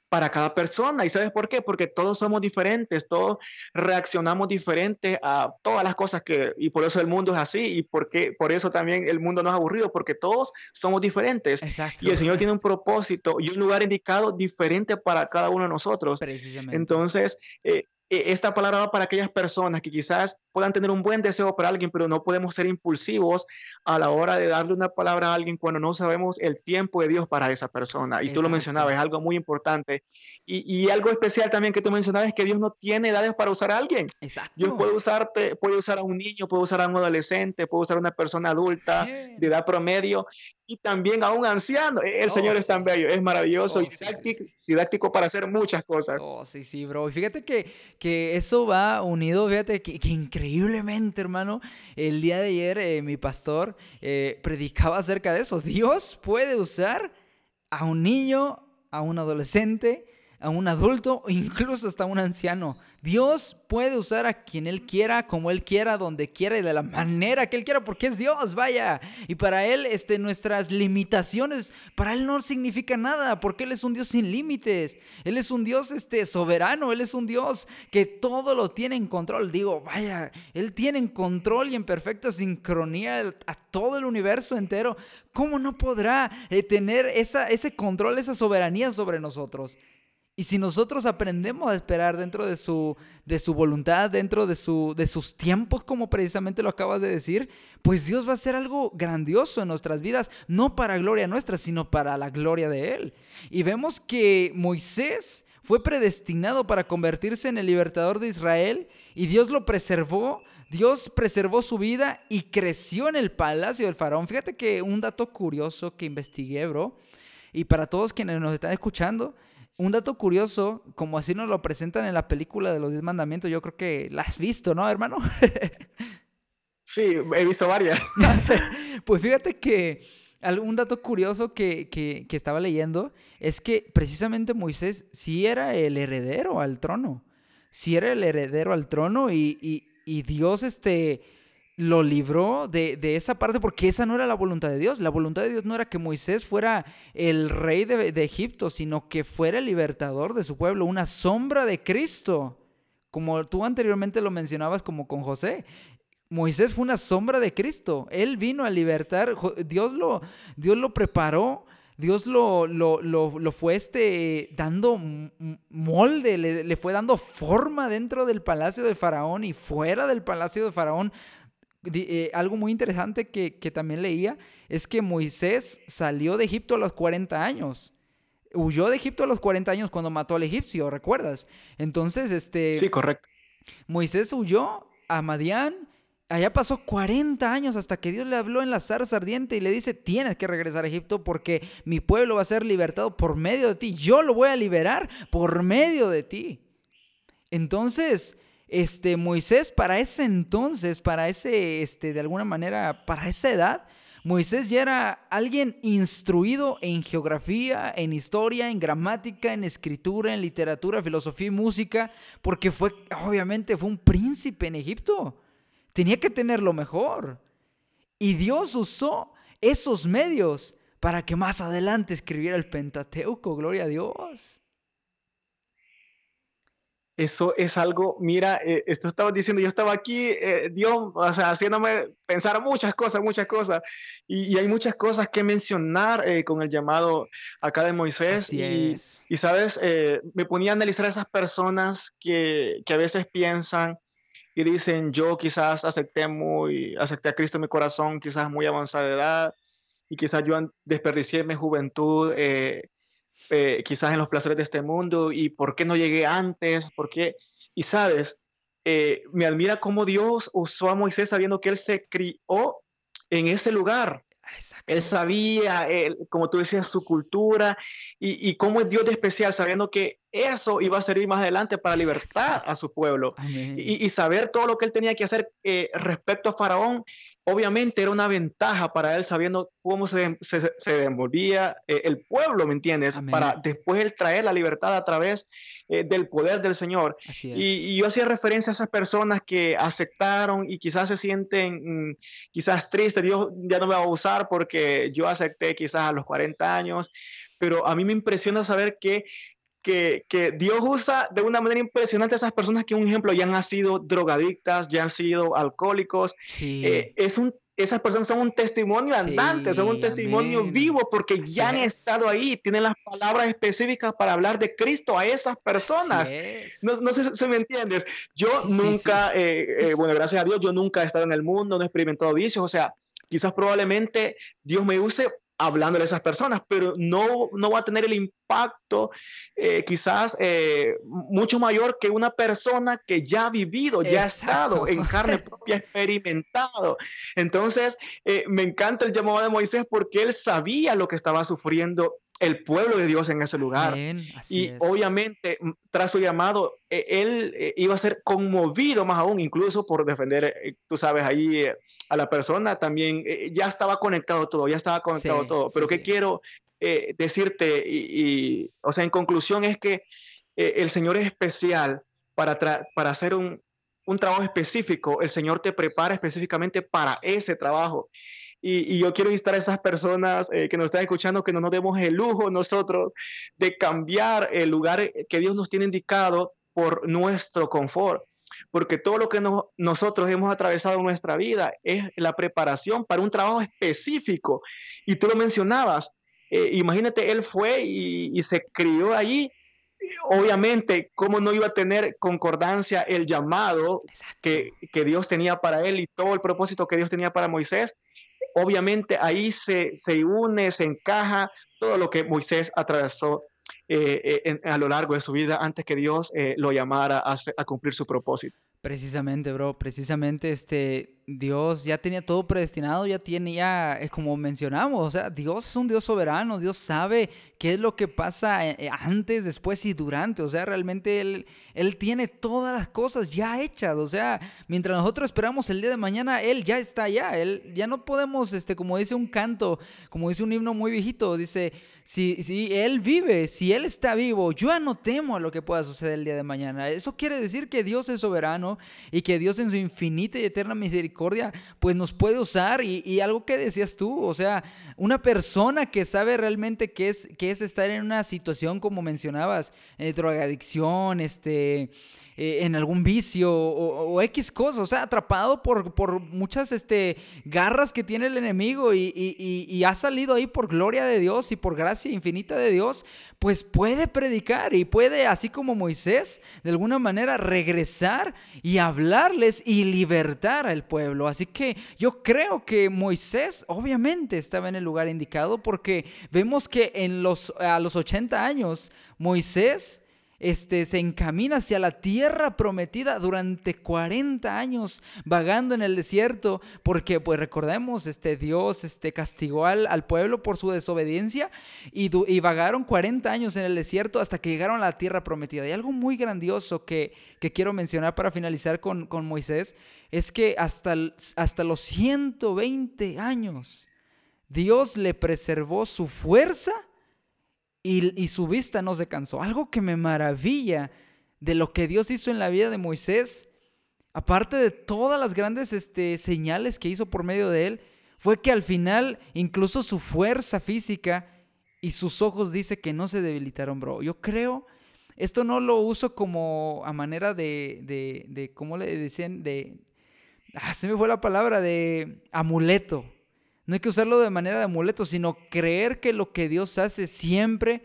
para cada persona. ¿Y sabes por qué? Porque todos somos diferentes, todos reaccionamos diferente a todas las cosas que, y por eso el mundo es así, y porque, por eso también el mundo no es aburrido, porque todos somos diferentes. Exacto. Y el Señor tiene un propósito y un lugar indicado diferente para cada uno de nosotros. Precisamente. Entonces, eh, esta palabra va para aquellas personas que quizás puedan tener un buen deseo para alguien, pero no podemos ser impulsivos a la hora de darle una palabra a alguien cuando no sabemos el tiempo de Dios para esa persona. Y tú lo mencionabas, es algo muy importante. Y, algo especial también que tú mencionabas es que Dios no tiene edades para usar a alguien. Exacto. Dios puede usarte, puede usar a un niño, puede usar a un adolescente, puede usar a una persona adulta de edad promedio y también a un anciano. El oh, Señor es tan bello, es maravilloso oh, y didáctico, para hacer muchas cosas. Oh, sí, sí, bro. Y fíjate que, que eso va unido, fíjate que, increíblemente, hermano, el día de ayer eh, mi pastor eh, predicaba acerca de eso. Dios puede usar a un niño, a un adolescente, a un adulto o incluso hasta un anciano. Dios puede usar a quien Él quiera, como Él quiera, donde quiera y de la manera que Él quiera, porque es Dios, vaya. Y para Él, este, nuestras limitaciones, para Él no significa nada, porque Él es un Dios sin límites. Él es un Dios este, soberano, Él es un Dios que todo lo tiene en control. Digo, vaya, Él tiene en control y en perfecta sincronía a todo el universo entero. ¿Cómo no podrá eh, tener esa, ese control, esa soberanía sobre nosotros? Y si nosotros aprendemos a esperar dentro de su, de su voluntad, dentro de, su, de sus tiempos, como precisamente lo acabas de decir, pues Dios va a hacer algo grandioso en nuestras vidas, no para gloria nuestra, sino para la gloria de Él. Y vemos que Moisés fue predestinado para convertirse en el libertador de Israel y Dios lo preservó. Dios preservó su vida y creció en el palacio del faraón. Fíjate que un dato curioso que investigué, bro, y para todos quienes nos están escuchando, un dato curioso, como así nos lo presentan en la película de los Diez Mandamientos, yo creo que la has visto, ¿no, hermano? sí, he visto varias. pues fíjate que un dato curioso que, que, estaba leyendo es que precisamente Moisés sí era el heredero al trono. Sí era el heredero al trono y, y, y Dios, este lo libró de, esa parte porque esa no era la voluntad de Dios. La voluntad de Dios no era que Moisés fuera el rey de, de, Egipto, sino que fuera el libertador de su pueblo, una sombra de Cristo. Como tú anteriormente lo mencionabas como con José. Moisés fue una sombra de Cristo. Él vino a libertar. Dios lo, Dios lo preparó. Dios lo, lo, lo, fue este, dando molde, le, le, fue dando forma dentro del palacio de Faraón y fuera del palacio de Faraón eh, algo muy interesante que, también leía es que Moisés salió de Egipto a los 40 años. Huyó de Egipto a los 40 años cuando mató al egipcio, ¿recuerdas? Entonces, este... Sí, correcto. Moisés huyó a Madián, allá pasó 40 años hasta que Dios le habló en la zarza ardiente y le dice, tienes que regresar a Egipto porque mi pueblo va a ser libertado por medio de ti. Yo lo voy a liberar por medio de ti. Entonces, este, Moisés para ese entonces, para ese, este, de alguna manera, para esa edad, Moisés ya era alguien instruido en geografía, en historia, en gramática, en escritura, en literatura, filosofía y música, porque fue, obviamente, fue un príncipe en Egipto. Tenía que tener lo mejor. Y Dios usó esos medios para que más adelante escribiera el Pentateuco, gloria a Dios. Eso es algo, mira, eh, esto estaba diciendo, yo estaba aquí, eh, Dios, o sea, haciéndome pensar muchas cosas, muchas cosas, y, hay muchas cosas que mencionar eh, con el llamado acá de Moisés. y, y, sabes, me ponía a analizar a esas personas que, que, a veces piensan y dicen, yo quizás acepté muy, acepté a Cristo en mi corazón, quizás muy avanzada edad, y quizás yo desperdicié mi juventud eh, quizás en los placeres de este mundo y por qué no llegué antes, por qué, y sabes, eh, me admira cómo Dios usó a Moisés sabiendo que él se crió en ese lugar. Él sabía, como tú decías, su cultura y, cómo es Dios de especial, sabiendo que eso iba a servir más adelante para libertar a su pueblo. Y, saber todo lo que él tenía que hacer eh, respecto a Faraón obviamente era una ventaja para él sabiendo cómo se, se, se envolvía eh, el pueblo, ¿me entiendes? Para después él traer la libertad a través eh, del poder del Señor. Y, yo hacía referencia a esas personas que aceptaron y quizás se sienten mm, quizás tristes, Dios ya no me va a usar porque yo acepté quizás a los 40 años, pero a mí me impresiona saber que que, que, Dios usa de una manera impresionante a esas personas que, un ejemplo, ya han sido drogadictas, ya han sido alcohólicos. Sí. Eh, es un, esas personas son un testimonio andante, son un testimonio vivo porque ya han estado ahí, tienen las palabras específicas para hablar de Cristo a esas personas. No, no, sé si me entiendes. Yo nunca, eh, eh, bueno, gracias a Dios, yo nunca he estado en el mundo, no he experimentado vicios, o sea, quizás probablemente Dios me use hablándole a esas personas, pero no, no va a tener el impacto eh, quizás eh, mucho mayor que una persona que ya ha vivido, ya ha estado en carne propia, experimentado. Entonces, eh, me encanta el llamado de Moisés porque él sabía lo que estaba sufriendo el pueblo de Dios en ese lugar. y obviamente, tras su llamado, e, él eh, iba a ser conmovido más aún, incluso por defender, eh, tú sabes, ahí eh, a la persona también, ya estaba conectado todo, ya estaba conectado todo. Pero ¿qué quiero decirte? Y, o sea, en conclusión es que el Señor es especial para, para hacer un, un trabajo específico, el Señor te prepara específicamente para ese trabajo. Y, yo quiero instar a esas personas eh, que nos están escuchando que no nos demos el lujo nosotros de cambiar el lugar que Dios nos tiene indicado por nuestro confort. Porque todo lo que nosotros hemos atravesado en nuestra vida es la preparación para un trabajo específico. Y tú lo mencionabas, eh, imagínate, él fue y, se crió allí obviamente, ¿cómo no iba a tener concordancia el llamado que, que, Dios tenía para él y todo el propósito que Dios tenía para Moisés? Obviamente ahí se, se une, se encaja todo lo que Moisés atravesó eh, eh, a lo largo de su vida antes que Dios eh, lo llamara a, cumplir su propósito. Precisamente, bro, precisamente este Dios ya tenía todo predestinado, ya tiene ya, como mencionamos, o sea, Dios es un Dios soberano, Dios sabe qué es lo que pasa antes, después y durante, o sea, realmente Él, él tiene todas las cosas ya hechas, o sea, mientras nosotros esperamos el día de mañana, Él ya está allá, Él ya no podemos, este, como dice un canto, como dice un himno muy viejito, dice, si, si Él vive, si Él está vivo, yo ya no temo lo que pueda suceder el día de mañana. Eso quiere decir que Dios es soberano y que Dios en su infinita y eterna misericordia, pues nos puede usar. Y, algo que decías tú, o sea, una persona que sabe realmente qué es, qué es estar en una situación como mencionabas, eh, drogadicción, este eh, en algún vicio o, X cosa, o sea, atrapado por, por muchas este, garras que tiene el enemigo y, y, ha salido ahí por gloria de Dios y por gracia infinita de Dios, pues puede predicar y puede, así como Moisés, de alguna manera regresar y hablarles y libertar al pueblo. Así que yo creo que Moisés obviamente estaba en el lugar indicado porque vemos que en los, a los 80 años Moisés este, se encamina hacia la tierra prometida durante 40 años vagando en el desierto, porque pues recordemos, este, Dios este, castigó al, al pueblo por su desobediencia y, y, vagaron 40 años en el desierto hasta que llegaron a la tierra prometida. Y algo muy grandioso que, que quiero mencionar para finalizar con, con Moisés es que hasta, hasta los 120 años Dios le preservó su fuerza y, su vista no se cansó. Algo que me maravilla de lo que Dios hizo en la vida de Moisés, aparte de todas las grandes este, señales que hizo por medio de él, fue que al final incluso su fuerza física y sus ojos dice que no se debilitaron, bro. Yo creo, esto no lo uso como a manera de, de, de ¿cómo le decían? De, ah, se me fue la palabra, de amuleto. No hay que usarlo de manera de amuleto, sino creer que lo que Dios hace siempre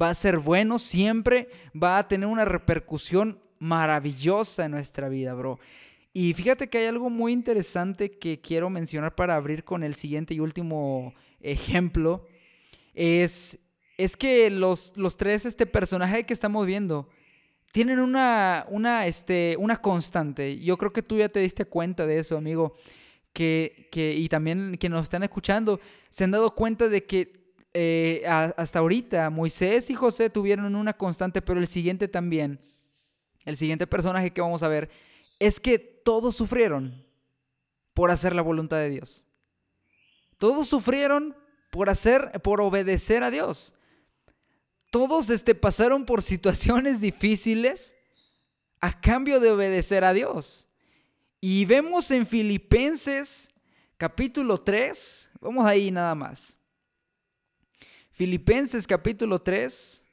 va a ser bueno, siempre va a tener una repercusión maravillosa en nuestra vida, bro. Y fíjate que hay algo muy interesante que quiero mencionar para abrir con el siguiente y último ejemplo. Es, es que los, los tres este, personajes que estamos viendo tienen una, una, este, una constante. Yo creo que tú ya te diste cuenta de eso, amigo que, y también que nos están escuchando se han dado cuenta de que eh, hasta ahorita Moisés y José tuvieron una constante, pero el siguiente también, el siguiente personaje que vamos a ver, es que todos sufrieron por hacer la voluntad de Dios. Todos sufrieron por hacer, por obedecer a Dios. Todos este, pasaron por situaciones difíciles a cambio de obedecer a Dios. Y vemos en Filipenses capítulo 3, vamos ahí nada más. Filipenses capítulo 3,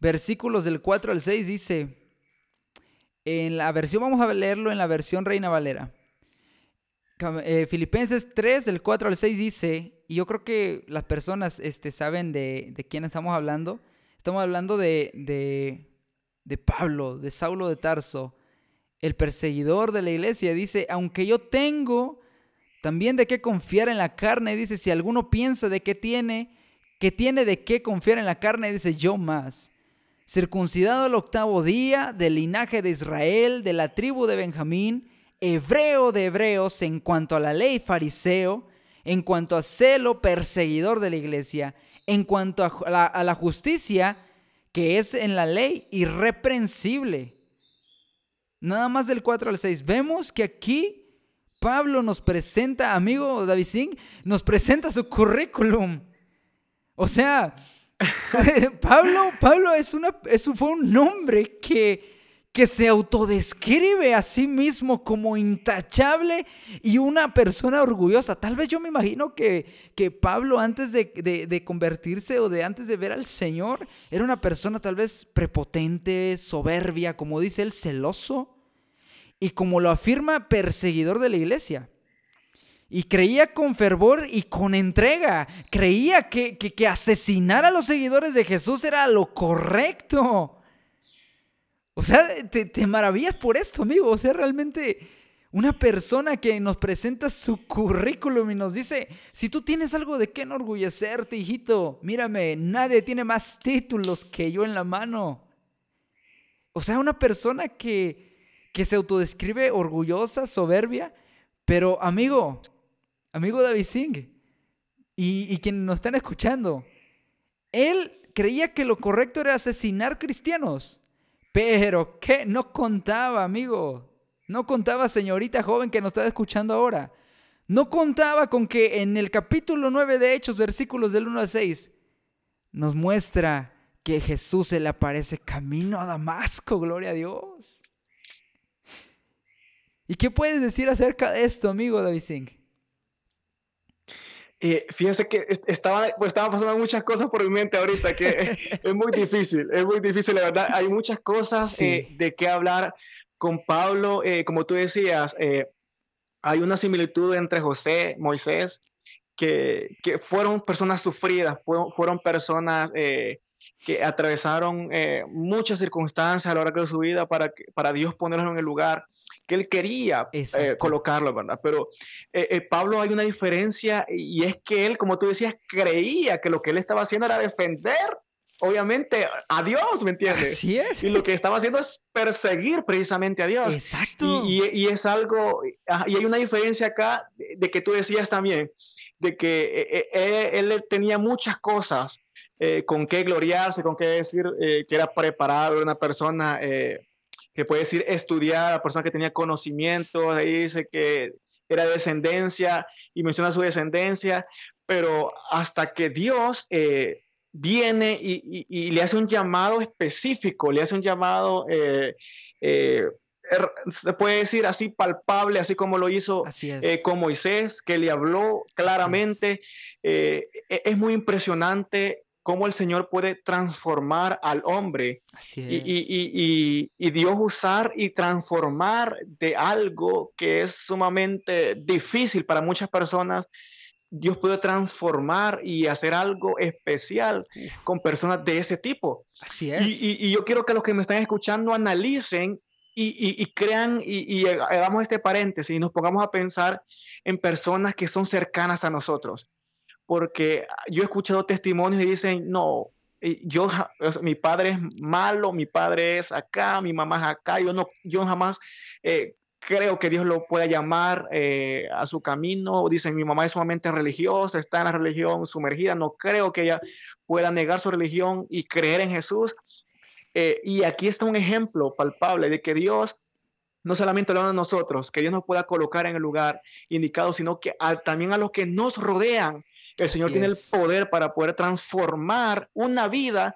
versículos del 4 al 6 dice, en la versión, vamos a leerlo en la versión Reina Valera. Eh, Filipenses 3, del 4 al 6 dice, y yo creo que las personas este, saben de, de quién estamos hablando. Estamos hablando de, de, de Pablo, de Saulo de Tarso, el perseguidor de la iglesia. Dice, aunque yo tengo también de qué confiar en la carne, dice, si alguno piensa de qué tiene, que tiene de qué confiar en la carne, dice, yo más. Circuncidado el octavo día, del linaje de Israel, de la tribu de Benjamín, hebreo de hebreos en cuanto a la ley fariseo, en cuanto a celo perseguidor de la iglesia, en cuanto a la, a la justicia que es en la ley irreprensible. Nada más del 4 al 6. Vemos que aquí Pablo nos presenta, amigo David Singh, nos presenta su currículum. O sea, Pablo, Pablo es una, fue un nombre que que se autodescribe a sí mismo como intachable y una persona orgullosa. Tal vez yo me imagino que, que Pablo antes de, de, convertirse o de antes de ver al Señor era una persona tal vez prepotente, soberbia, como dice él, celoso y como lo afirma, perseguidor de la iglesia. Y creía con fervor y con entrega. Creía que, que, que asesinar a los seguidores de Jesús era lo correcto. O sea, te, maravillas por esto, amigo. O sea, realmente una persona que nos presenta su currículum y nos dice, si tú tienes algo de qué enorgullecerte, hijito, mírame, nadie tiene más títulos que yo en la mano. O sea, una persona que, que se autodescribe orgullosa, soberbia, pero amigo, amigo David Singh, y, y quienes nos están escuchando, él creía que lo correcto era asesinar cristianos. Pero, ¿qué? No contaba, amigo. No contaba, señorita joven que nos está escuchando ahora. No contaba con que en el capítulo 9 de Hechos, versículos del 1 al 6, nos muestra que Jesús se le aparece camino a Damasco, gloria a Dios. ¿Y qué puedes decir acerca de esto, amigo David? Eh, fíjense que estaba, pues, estaban pasando muchas cosas por mi mente ahorita, que es, muy difícil, es muy difícil, la verdad. Hay muchas cosas eh, de qué hablar con Pablo. Eh, como tú decías, eh, hay una similitud entre José, Moisés, que, que fueron personas sufridas, fueron, fueron personas que atravesaron muchas circunstancias a lo largo de su vida para, para Dios ponerlos en el lugar que él quería eh, colocarlo, ¿verdad? Pero eh, eh, Pablo hay una diferencia y es que él, como tú decías, creía que lo que él estaba haciendo era defender, obviamente, a Dios, ¿me entiendes? Así es. Y lo que estaba haciendo es perseguir precisamente a Dios. Exacto. Y, es algo, y hay una diferencia acá de, que tú decías también, de que él, tenía muchas cosas con qué gloriarse, con qué decir que era preparado, una persona que puede decir estudiar, la persona que tenía conocimiento, ahí dice que era descendencia y menciona su descendencia, pero hasta que Dios eh, viene y, le hace un llamado específico, le hace un llamado, eh, eh, er, se puede decir así palpable, así como lo hizo con Moisés, que le habló claramente. Es. es. muy impresionante cómo el Señor puede transformar al hombre y, y, Dios usar y transformar de algo que es sumamente difícil para muchas personas. Dios puede transformar y hacer algo especial con personas de ese tipo. Así es. Y, yo quiero que los que me están escuchando analicen y, crean y, hagamos este paréntesis y nos pongamos a pensar en personas que son cercanas a nosotros porque yo he escuchado testimonios y dicen, no, eh, yo, mi padre es malo, mi padre es acá, mi mamá es acá, yo, no, yo jamás eh, creo que Dios lo pueda llamar eh, a su camino. Dicen, mi mamá es sumamente religiosa, está en la religión sumergida, no creo que ella pueda negar su religión y creer en Jesús. y aquí está un ejemplo palpable de que Dios no solamente lo a nosotros, que Dios nos pueda colocar en el lugar indicado, sino que también a los que nos rodean el Señor tiene el poder para poder transformar una vida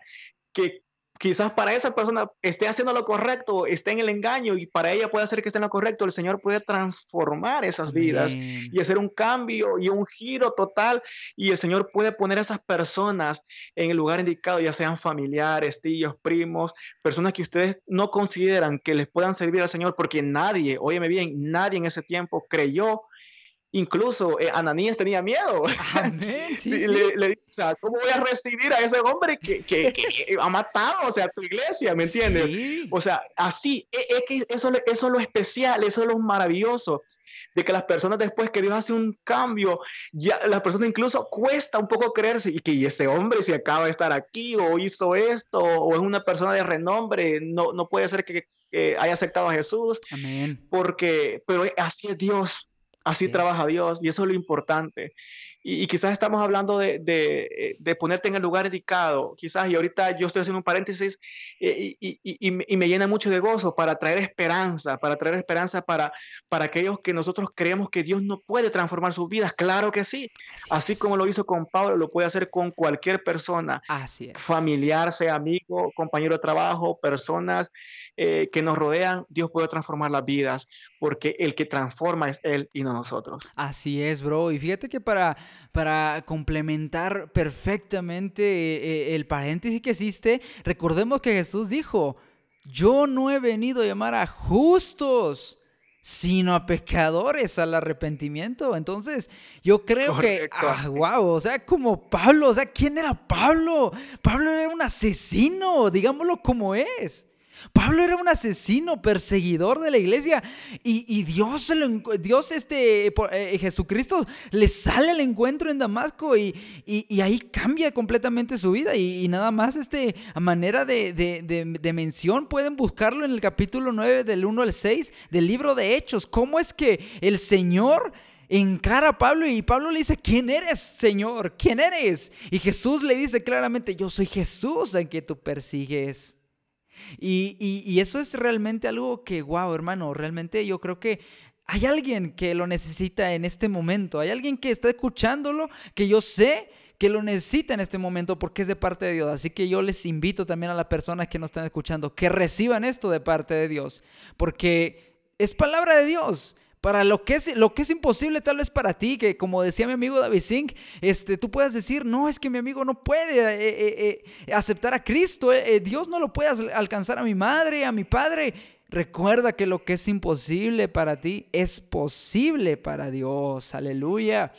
que quizás para esa persona esté haciendo lo correcto, esté en el engaño y para ella puede ser que esté en lo correcto, el Señor puede transformar esas vidas y hacer un cambio y un giro total y el Señor puede poner a esas personas en el lugar indicado, ya sean familiares, tíos, primos, personas que ustedes no consideran que les puedan servir al Señor porque nadie, óyeme bien, nadie en ese tiempo creyó Incluso eh, Ananías tenía miedo. Amén, sí, Le, le, o sea, ¿cómo voy a recibir a ese hombre que, que, que ha matado, o sea, tu iglesia, ¿me entiendes? O sea, así, e, es que eso, eso es lo especial, eso es lo maravilloso, de que las personas después que Dios hace un cambio, ya las personas incluso cuesta un poco creerse y que ese hombre si acaba de estar aquí o hizo esto o es una persona de renombre, no, no puede ser que, que haya aceptado a Jesús. Amén. Porque, pero así es Dios. Así trabaja Dios y eso es lo importante. Y, quizás estamos hablando eh, de, ponerte en el lugar indicado, quizás, y ahorita yo estoy haciendo un paréntesis eh, y, me llena mucho de gozo para traer esperanza, para traer esperanza para, para aquellos que nosotros creemos que Dios no puede transformar sus vidas. Claro que sí. Así, como lo hizo con Pablo, lo puede hacer con cualquier persona, Así familiar, sea amigo, compañero de trabajo, personas eh, que nos rodean. Dios puede transformar las vidas porque el que transforma es Él y no nosotros. Así es, bro. Y fíjate que para para complementar perfectamente eh, eh, el paréntesis que existe, recordemos que Jesús dijo, yo no he venido a llamar a justos, sino a pecadores al arrepentimiento. Entonces, yo creo que, ah, wow, o sea, como Pablo, o sea, ¿quién era Pablo? Pablo era un asesino, digámoslo como es. Pablo era un asesino, perseguidor de la iglesia. Y, Dios, Dios este, eh, Jesucristo, le sale al encuentro en Damasco y, ahí cambia completamente su vida. Y, nada más, este, a manera de, mención, pueden buscarlo en el capítulo 9 del 1 al 6 del libro de Hechos. ¿Cómo es que el Señor encara a Pablo y Pablo le dice, ¿quién eres, Señor? ¿Quién eres? Y Jesús le dice claramente, yo soy Jesús en que tú persigues. Y, eso es realmente algo que, wow, hermano, realmente yo creo que hay alguien que lo necesita en este momento, hay alguien que está escuchándolo, que yo sé que lo necesita en este momento porque es de parte de Dios. Así que yo les invito también a las personas que nos están escuchando que reciban esto de parte de Dios, porque es palabra de Dios para lo que es, lo que es imposible tal vez para ti, que como decía mi amigo David Singh, este, tú puedas decir, no, es que mi amigo no puede eh, eh, eh, aceptar a Cristo, Dios no lo puede alcanzar a mi madre, a mi padre. Recuerda que lo que es imposible para ti es posible para Dios, aleluya.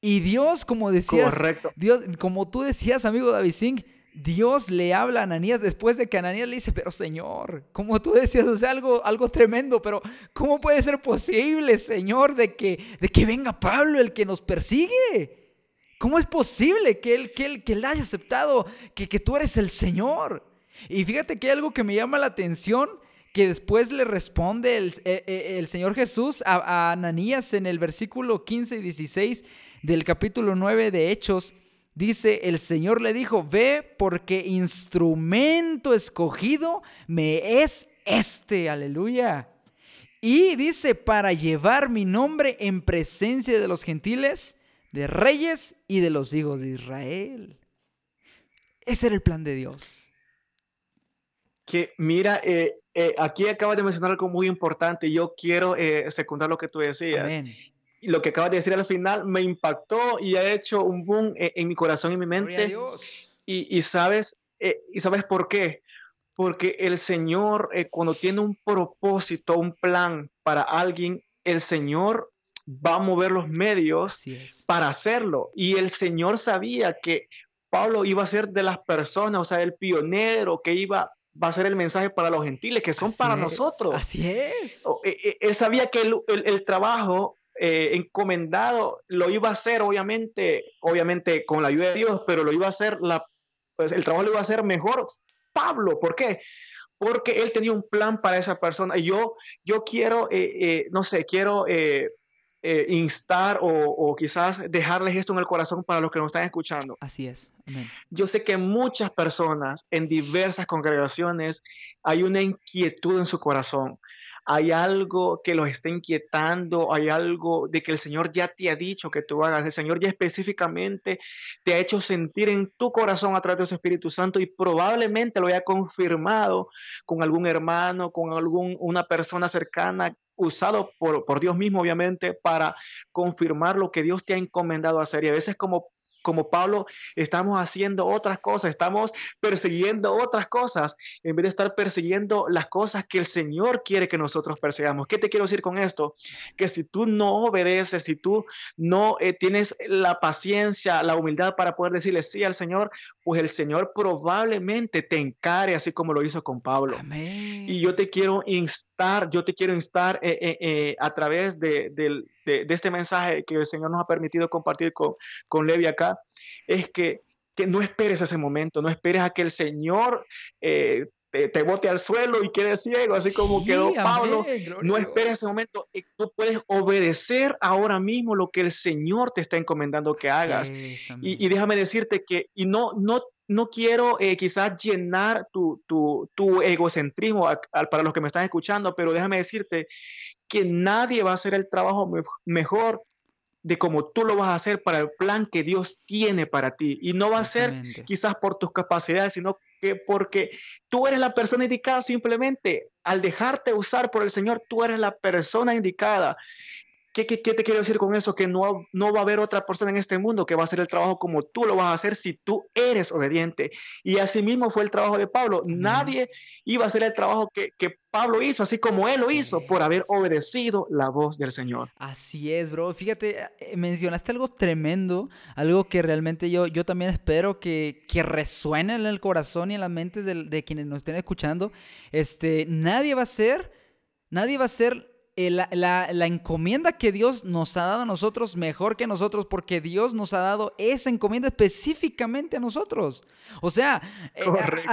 Y Dios, como decías, Dios, como tú decías, amigo David Singh, Dios le habla a Ananías después de que Ananías le dice, pero Señor, como tú decías, o sea, algo, algo tremendo, pero ¿cómo puede ser posible, Señor, de que, de que venga Pablo, el que nos persigue? ¿Cómo es posible que él, que él, que él haya aceptado que, que tú eres el Señor? Y fíjate que hay algo que me llama la atención, que después le responde el, eh, eh, el Señor Jesús a, a Ananías en el versículo 15 y 16 del capítulo 9 de Hechos. Dice, el Señor le dijo, ve porque instrumento escogido me es este, aleluya. Y dice, para llevar mi nombre en presencia de los gentiles, de reyes y de los hijos de Israel. Ese era el plan de Dios. Que mira, eh, eh, aquí acabas de mencionar algo muy importante. Yo quiero eh, secundar lo que tú decías. Amén lo que acabas de decir al final me impactó y ha hecho un boom en, mi corazón y mi mente. Y, y, sabes, eh, y sabes por qué? Porque el Señor, eh, cuando tiene un propósito, un plan para alguien, el Señor va a mover los medios para hacerlo. Y el Señor sabía que Pablo iba a ser de las personas, o sea, el pionero que iba va a ser el mensaje para los gentiles, que son para nosotros. Así es. Eh, él sabía que el, el trabajo eh, encomendado, lo iba a hacer obviamente, obviamente con la ayuda de Dios, pero lo iba a hacer, la, pues el trabajo lo iba a hacer mejor Pablo. ¿Por qué? Porque él tenía un plan para esa persona. Y yo, yo quiero, eh, eh, no sé, quiero instar o, quizás dejarles esto en el corazón para los que nos están escuchando. Así es. Yo sé que muchas personas en diversas congregaciones hay una inquietud en su corazón hay algo que los está inquietando, hay algo de que el Señor ya te ha dicho que tú hagas, el Señor ya específicamente te ha hecho sentir en tu corazón a través de su Espíritu Santo y probablemente lo haya confirmado con algún hermano, con alguna persona cercana usado por, por, Dios mismo, obviamente, para confirmar lo que Dios te ha encomendado hacer. Y a veces como como Pablo, estamos haciendo otras cosas, estamos persiguiendo otras cosas en vez de estar persiguiendo las cosas que el Señor quiere que nosotros persigamos. ¿Qué te quiero decir con esto? Que si tú no obedeces, si tú no eh, tienes la paciencia, la humildad para poder decirle sí al Señor, pues el Señor probablemente te encare así como lo hizo con Pablo. Y yo te quiero instar, yo te quiero instar eh, eh, a través de, este mensaje que el Señor nos ha permitido compartir con, con Levi acá, es que, no esperes ese momento, no esperes a que el Señor eh, te, bote al suelo y quede ciego, así como quedó Pablo. no esperes ese momento. Tú puedes obedecer ahora mismo lo que el Señor te está encomendando que hagas. y, déjame decirte que, y no, no, no quiero eh, quizás llenar tu, tu, egocentrismo para los que me están escuchando, pero déjame decirte que nadie va a hacer el trabajo mejor de cómo tú lo vas a hacer para el plan que Dios tiene para ti. Y no va a ser quizás por tus capacidades, sino que porque tú eres la persona indicada simplemente. Al dejarte usar por el Señor, tú eres la persona indicada. ¿Qué, te quiero decir con eso? Que no, no va a haber otra persona en este mundo que va a hacer el trabajo como tú lo vas a hacer si tú eres obediente. Y así mismo fue el trabajo de Pablo. Nadie iba a hacer el trabajo que, Pablo hizo, así como él lo hizo, por haber obedecido la voz del Señor. Así es, bro. Fíjate, eh, mencionaste algo tremendo, algo que realmente yo, yo también espero que, que resuene en el corazón y en las mentes de, de quienes nos estén escuchando. Este, nadie va a ser, nadie va a ser eh, la, encomienda que Dios nos ha dado a nosotros mejor que nosotros porque Dios nos ha dado esa encomienda específicamente a nosotros. O sea, eh,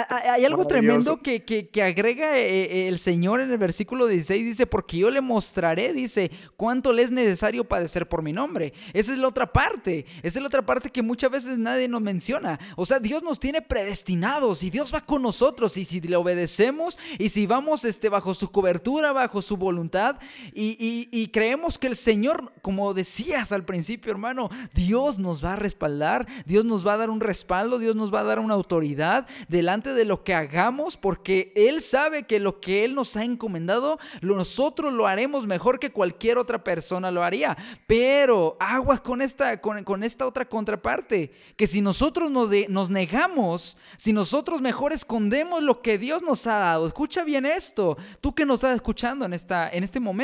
hay algo tremendo que, que, agrega eh, el Señor en el versículo 16, dice, porque yo le mostraré, dice, cuánto le es necesario padecer por mi nombre. Esa es la otra parte, esa es la otra parte que muchas veces nadie nos menciona. O sea, Dios nos tiene predestinados y Dios va con nosotros y si le obedecemos y si vamos este, bajo su cobertura, bajo su voluntad, y, creemos que el Señor, como decías al principio, hermano, Dios nos va a respaldar, Dios nos va a dar un respaldo, Dios nos va a dar una autoridad delante de lo que hagamos, porque Él sabe que lo que Él nos ha encomendado, nosotros lo haremos mejor que cualquier otra persona lo haría. Pero aguas con esta, con, esta otra contraparte, que si nosotros nos, nos negamos, si nosotros mejor escondemos lo que Dios nos ha dado, escucha bien esto, tú que nos estás escuchando en, esta, en este momento,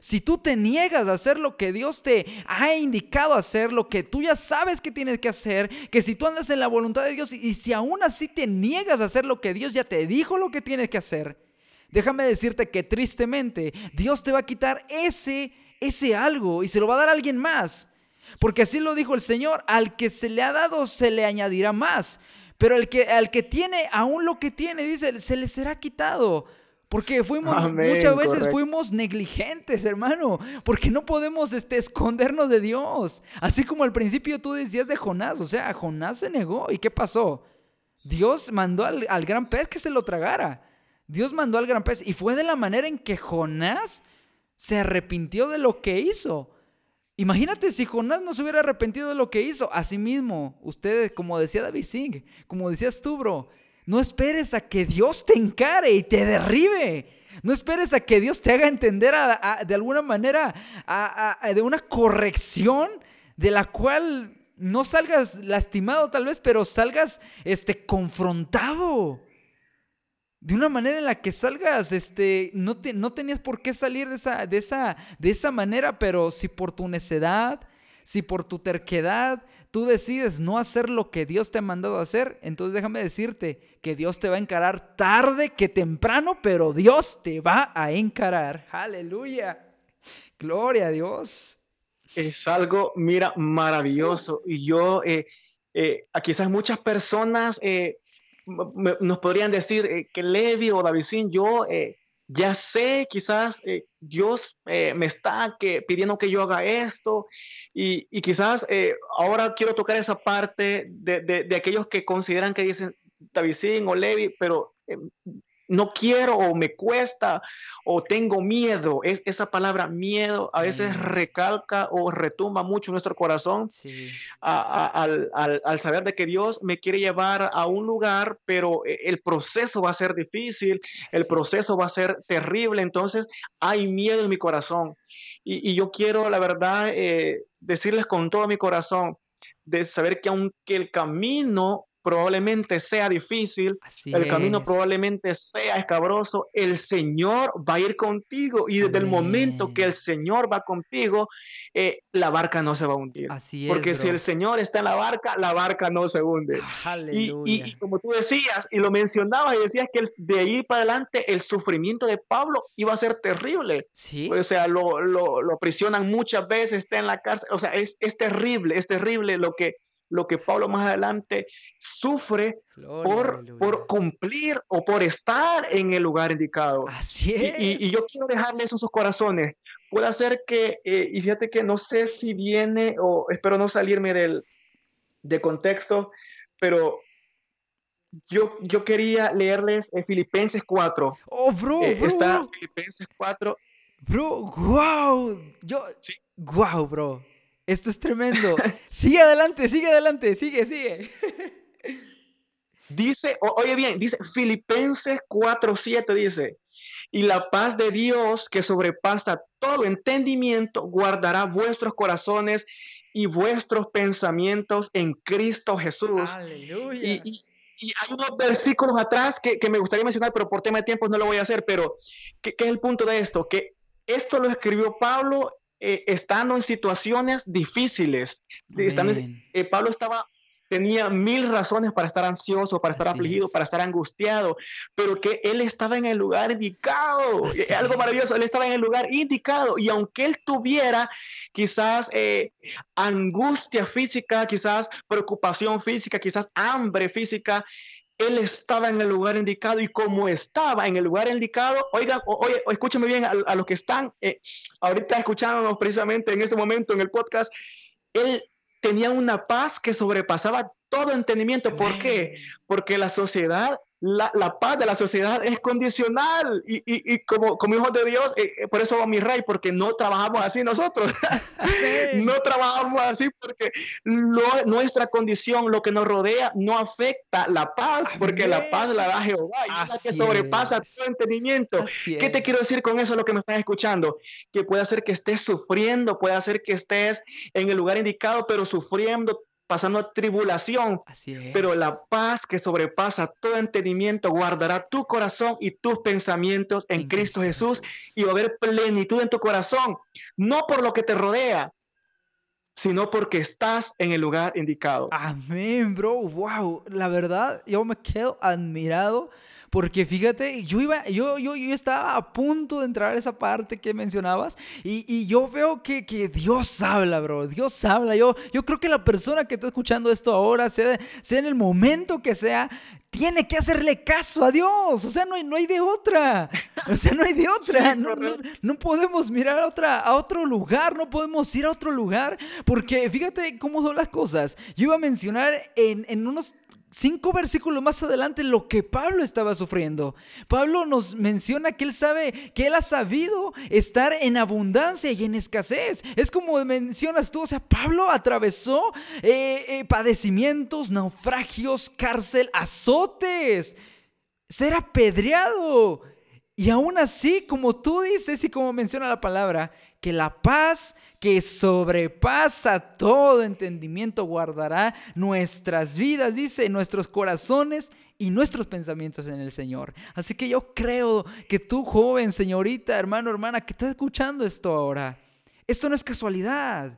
si tú te niegas a hacer lo que Dios te ha indicado hacer, lo que tú ya sabes que tienes que hacer, que si tú andas en la voluntad de Dios y si aún así te niegas a hacer lo que Dios ya te dijo lo que tienes que hacer, déjame decirte que tristemente Dios te va a quitar ese, ese algo y se lo va a dar a alguien más. Porque así lo dijo el Señor, al que se le ha dado se le añadirá más. Pero el que, al que tiene aún lo que tiene, dice, se le será quitado. Porque fuimos, muchas veces fuimos negligentes, hermano, porque no podemos este, escondernos de Dios. Así como al principio tú decías de Jonás, o sea, Jonás se negó. ¿Y qué pasó? Dios mandó al, al gran pez que se lo tragara. Dios mandó al gran pez y fue de la manera en que Jonás se arrepintió de lo que hizo. Imagínate si Jonás no se hubiera arrepentido de lo que hizo. Asimismo, ustedes, como decía David Singh, como decías tú, bro, no esperes a que Dios te encare y te derribe. No esperes a que Dios te haga entender de alguna manera de una corrección de la cual no salgas lastimado tal vez, pero salgas este, confrontado. De una manera en la que salgas, este, no, no tenías por qué salir de esa, de, esa, de esa manera, pero si por tu necedad, si por tu terquedad, tú decides no hacer lo que Dios te ha mandado hacer, entonces déjame decirte que Dios te va a encarar tarde que temprano, pero Dios te va a encarar. Aleluya. Gloria a Dios. Es algo, mira, maravilloso. Y yo, eh, eh, quizás muchas personas eh, nos podrían decir que Levi o Davidín, yo ya sé, quizás Dios me está que, pidiendo que yo haga esto y, quizás eh, ahora quiero tocar esa parte de, de, aquellos que consideran que dicen Davidín o Levi, pero eh, no quiero o me cuesta o tengo miedo. Es, esa palabra miedo a veces recalca o retumba mucho nuestro corazón al, saber de que Dios me quiere llevar a un lugar, pero e, el proceso va a ser difícil, el proceso va a ser terrible, entonces hay miedo en mi corazón. Y, yo quiero, la verdad, eh, decirles con todo mi corazón, de saber que aunque el camino probablemente sea difícil, el camino probablemente sea escabroso, el Señor va a ir contigo y desde el momento que el Señor va contigo, eh, la barca no se va a hundir. Así Porque si el Señor está en la barca, la barca no se hunde. Y, y, como tú decías y lo mencionabas y decías que de ahí para adelante el sufrimiento de Pablo iba a ser terrible. ¿Sí? O sea, lo, lo, lo aprisionan muchas veces, está en la cárcel, o sea, es, es terrible, es terrible lo que lo que Pablo más adelante sufre por, por, cumplir o por estar en el lugar indicado. Así es. Y, yo quiero dejarles en sus corazones. Puede ser que, eh, y fíjate que no sé si viene, o espero no salirme del de contexto, pero yo, yo quería leerles en Filipenses 4. Oh, bro, eh, Está Filipenses 4. Bro, wow. Yo, sí. wow, bro. Esto es tremendo. sigue adelante, sigue adelante, sigue, sigue. Dice, oye bien, dice Filipenses 4:7 dice, y la paz de Dios que sobrepasa todo entendimiento guardará vuestros corazones y vuestros pensamientos en Cristo Jesús. Aleluya. Y, hay unos versículos atrás que, me gustaría mencionar, pero por tema de tiempo no lo voy a hacer, pero ¿qué, ¿qué, es el punto de esto? Que esto lo escribió Pablo eh, estando en situaciones difíciles. Eh, Pablo estaba tenía mil razones para estar ansioso, para estar afligido, para estar angustiado, pero que él estaba en el lugar indicado. Algo maravilloso, él estaba en el lugar indicado. Y aunque él tuviera quizás eh, angustia física, quizás preocupación física, quizás hambre física, él estaba en el lugar indicado. Y como estaba en el lugar indicado, oigan, oye, escúchame bien a, los que están eh, ahorita escuchándonos precisamente en este momento en el podcast, él tenía una paz que sobrepasaba todo entendimiento. ¿Por qué? Porque la sociedad la, la, paz de la sociedad es condicional y, y, y como, como, hijos de Dios, eh, eh, por eso va mi rey, porque no trabajamos así nosotros. no trabajamos así porque nuestra condición, lo que nos rodea, no afecta la paz, porque la paz la da Jehová y es la que sobrepasa todo entendimiento. ¿Qué te quiero decir con eso, lo que me estás escuchando? Que puede hacer que estés sufriendo, puede hacer que estés en el lugar indicado, pero sufriendo pasando tribulación, pero la paz que sobrepasa todo entendimiento guardará tu corazón y tus pensamientos en, Cristo, Jesús, y va a haber plenitud en tu corazón, no por lo que te rodea, sino porque estás en el lugar indicado. Amén, bro. Wow, la verdad, yo me quedo admirado porque fíjate, yo iba, yo, yo, yo estaba a punto de entrar a esa parte que mencionabas y, y yo veo que, que, Dios habla, bro. Dios habla. Yo, yo creo que la persona que está escuchando esto ahora, sea, sea en el momento que sea, tiene que hacerle caso a Dios. O sea, no hay, no hay de otra. O sea, no hay de otra. No, no, podemos mirar a, otra, a otro lugar, no podemos ir a otro lugar. Porque fíjate cómo son las cosas. Yo iba a mencionar en, en unos cinco versículos más adelante lo que Pablo estaba sufriendo. Pablo nos menciona que él sabe, que él ha sabido estar en abundancia y en escasez. Es como mencionas tú, o sea, Pablo atravesó eh, eh, padecimientos, naufragios, cárcel, azotes, ser apedreado. Y aún así, como tú dices y como menciona la palabra, que la paz que sobrepasa todo entendimiento guardará nuestras vidas, dice, nuestros corazones y nuestros pensamientos en el Señor. Así que yo creo que tú, joven, señorita, hermano, hermana, que estás escuchando esto ahora, esto no es casualidad.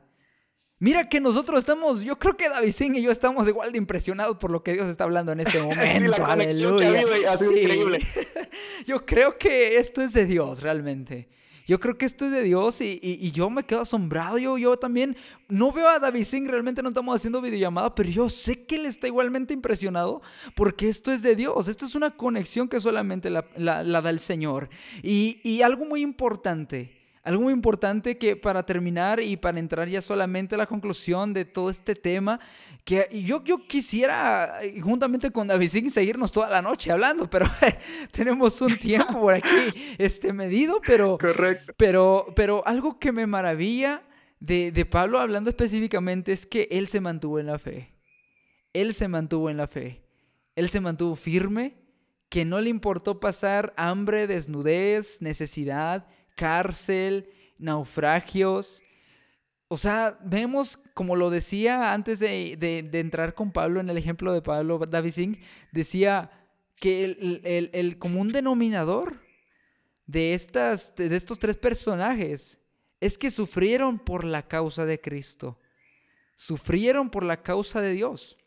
Mira que nosotros estamos, yo creo que David Singh y yo estamos igual de impresionados por lo que Dios está hablando en este momento. Aleluya. yo creo que esto es de Dios realmente. Yo creo que esto es de Dios y, yo me quedo asombrado. Yo, yo también no veo a David Singh, realmente no estamos haciendo videollamada, pero yo sé que él está igualmente impresionado porque esto es de Dios. Esto es una conexión que solamente la, da el Señor. y algo muy importante Algo muy importante que para terminar y para entrar ya solamente a la conclusión de todo este tema, que yo, yo quisiera, eh, juntamente con David Singh, seguirnos toda la noche hablando, pero tenemos un tiempo por aquí este, medido, pero, Correcto. pero, pero algo que me maravilla de, de Pablo, hablando específicamente, es que él se mantuvo en la fe. Él se mantuvo en la fe. Él se mantuvo firme, que no le importó pasar hambre, desnudez, necesidad, cárcel, naufragios. O sea, vemos, como lo decía antes de, entrar con Pablo, en el ejemplo de Pablo David Singh, decía que el, común denominador de, estas, de estos tres personajes es que sufrieron por la causa de Cristo. Sufrieron por la causa de Dios.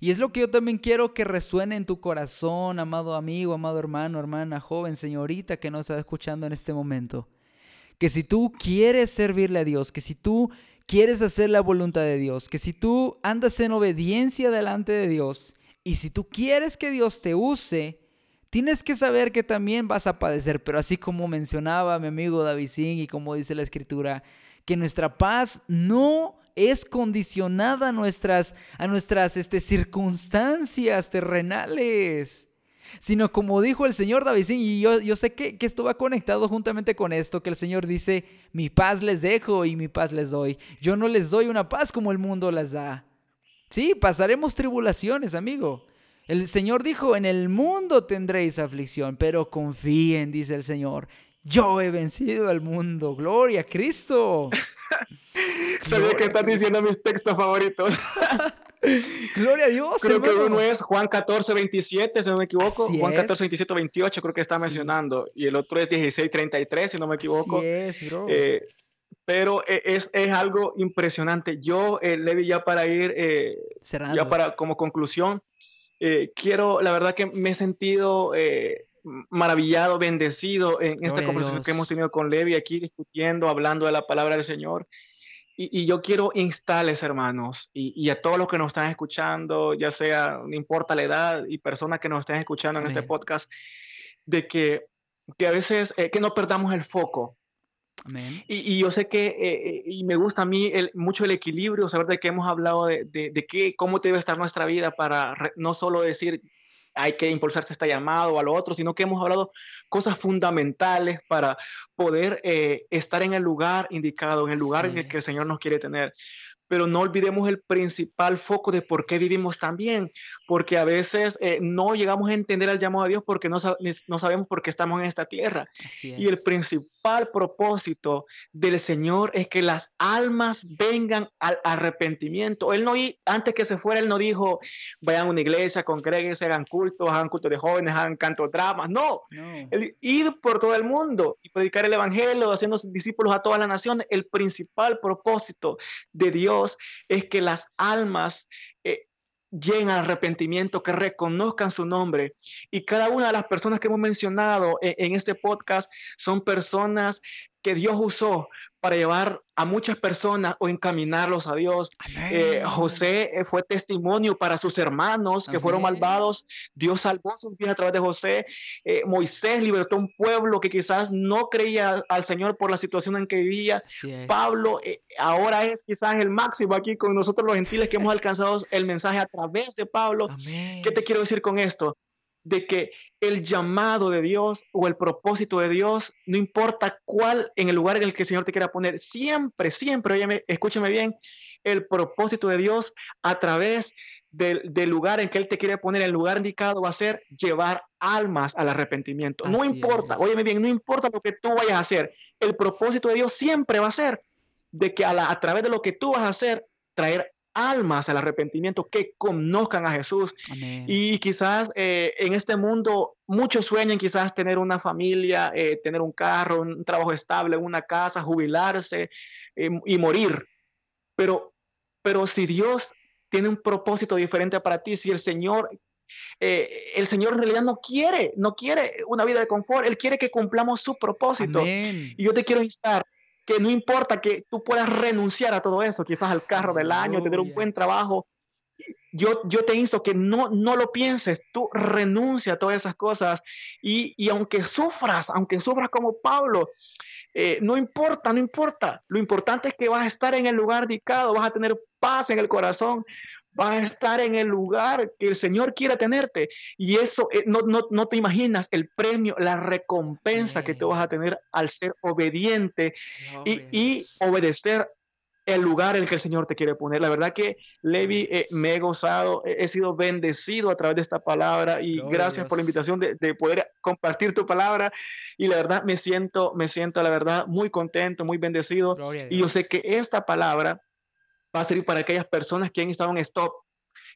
Y es lo que yo también quiero que resuene en tu corazón, amado amigo, amado hermano, hermana, joven, señorita que nos está escuchando en este momento. Que si tú quieres servirle a Dios, que si tú quieres hacer la voluntad de Dios, que si tú andas en obediencia delante de Dios y si tú quieres que Dios te use, tienes que saber que también vas a padecer. Pero así como mencionaba mi amigo David Singh y como dice la escritura, que nuestra paz no es condicionada a nuestras, a nuestras este, circunstancias terrenales. Sino como dijo el Señor David, y yo, yo sé que, que esto va conectado juntamente con esto, que el Señor dice, mi paz les dejo y mi paz les doy. Yo no les doy una paz como el mundo las da. Sí, pasaremos tribulaciones, amigo. El Señor dijo, en el mundo tendréis aflicción, pero confíen, dice el Señor, yo he vencido al mundo. Gloria a Cristo. Sabía que estás diciendo mis textos favoritos. Gloria a Dios. Creo que uno es Juan 14, 27, si no me equivoco. Juan 14, 27, 28, creo que está mencionando. Y el otro es 16, 33, si no me equivoco. Así bro. Eh, pero e, es, es, algo impresionante. Yo, eh, Levi, ya para ir, eh, ya para como conclusión, eh, quiero, la verdad que me he sentido maravillado, bendecido en esta conversación que hemos tenido con Levi aquí discutiendo, hablando de la palabra del Señor. Y, yo quiero instarles, hermanos, y, a todos los que nos están escuchando, ya sea, no importa la edad, y personas que nos estén escuchando en este podcast, de que, que a veces, eh, que no perdamos el foco. Amén. Y, yo sé que, eh, eh, y me gusta a mí el, mucho el equilibrio, saber de qué hemos hablado, de, de, de qué, cómo debe estar nuestra vida para no solo decir, hay que impulsarse esta llamada o a lo otro, sino que hemos hablado cosas fundamentales para poder eh, estar en el lugar indicado, en el lugar en el que el Señor nos quiere tener pero no olvidemos el principal foco de por qué vivimos tan bien, porque a veces eh, no llegamos a entender el llamado a Dios porque no, no sabemos por qué estamos en esta tierra. Y el principal propósito del Señor es que las almas vengan al arrepentimiento. Él no, antes que se fuera, Él no dijo, vayan a una iglesia, congreguense, hagan cultos, hagan cultos de jóvenes, hagan canto dramas. No, no. ir por todo el mundo y predicar el Evangelio, haciendo discípulos a todas las naciones. El principal propósito de Dios es que las almas eh, lleguen al arrepentimiento, que reconozcan su nombre. Y cada una de las personas que hemos mencionado en, en este podcast son personas que Dios usó para llevar a muchas personas o encaminarlos a Dios. Eh, José eh, fue testimonio para sus hermanos que fueron malvados. Dios salvó sus vidas a través de José. Eh, Moisés libertó un pueblo que quizás no creía al Señor por la situación en que vivía. Pablo ahora es quizás el máximo aquí con nosotros los gentiles que hemos alcanzado el mensaje a través de Pablo. ¿Qué te quiero decir con esto? De que el llamado de Dios o el propósito de Dios, no importa cuál en el lugar en el que el Señor te quiera poner, siempre, siempre, óyeme, escúchame bien, el propósito de Dios a través del, lugar en que Él te quiere poner, el lugar indicado va a ser llevar almas al arrepentimiento. no importa, óyeme bien, no importa lo que tú vayas a hacer, el propósito de Dios siempre va a ser de que a, a través de lo que tú vas a hacer, traer almas al arrepentimiento, que conozcan a Jesús. Y quizás eh, en este mundo muchos sueñan quizás tener una familia, eh, tener un carro, un trabajo estable, una casa, jubilarse eh, y morir. Pero, pero si Dios tiene un propósito diferente para ti, si el Señor el Señor en realidad no quiere, no quiere una vida de confort, Él quiere que cumplamos su propósito. Y yo te quiero instar que no importa que tú puedas renunciar a todo eso, quizás al carro del año, tener un buen trabajo. Yo, yo te insto que no, no lo pienses, tú renuncia a todas esas cosas y, y aunque sufras, aunque sufras como Pablo, eh, no importa, no importa. Lo importante es que vas a estar en el lugar indicado, vas a tener paz en el corazón, vas a estar en el lugar que el Señor quiera tenerte. Y eso, eh, no, no, no, te imaginas el premio, la recompensa que tú vas a tener al ser obediente y, y, obedecer el lugar en el que el Señor te quiere poner. La verdad que, Levi, eh, me he gozado, he sido bendecido a través de esta palabra y gracias por la invitación de, de, poder compartir tu palabra. Y la verdad me siento, me siento, la verdad, muy contento, muy bendecido. Y yo sé que esta palabra va a servir para aquellas personas que han estado en stop,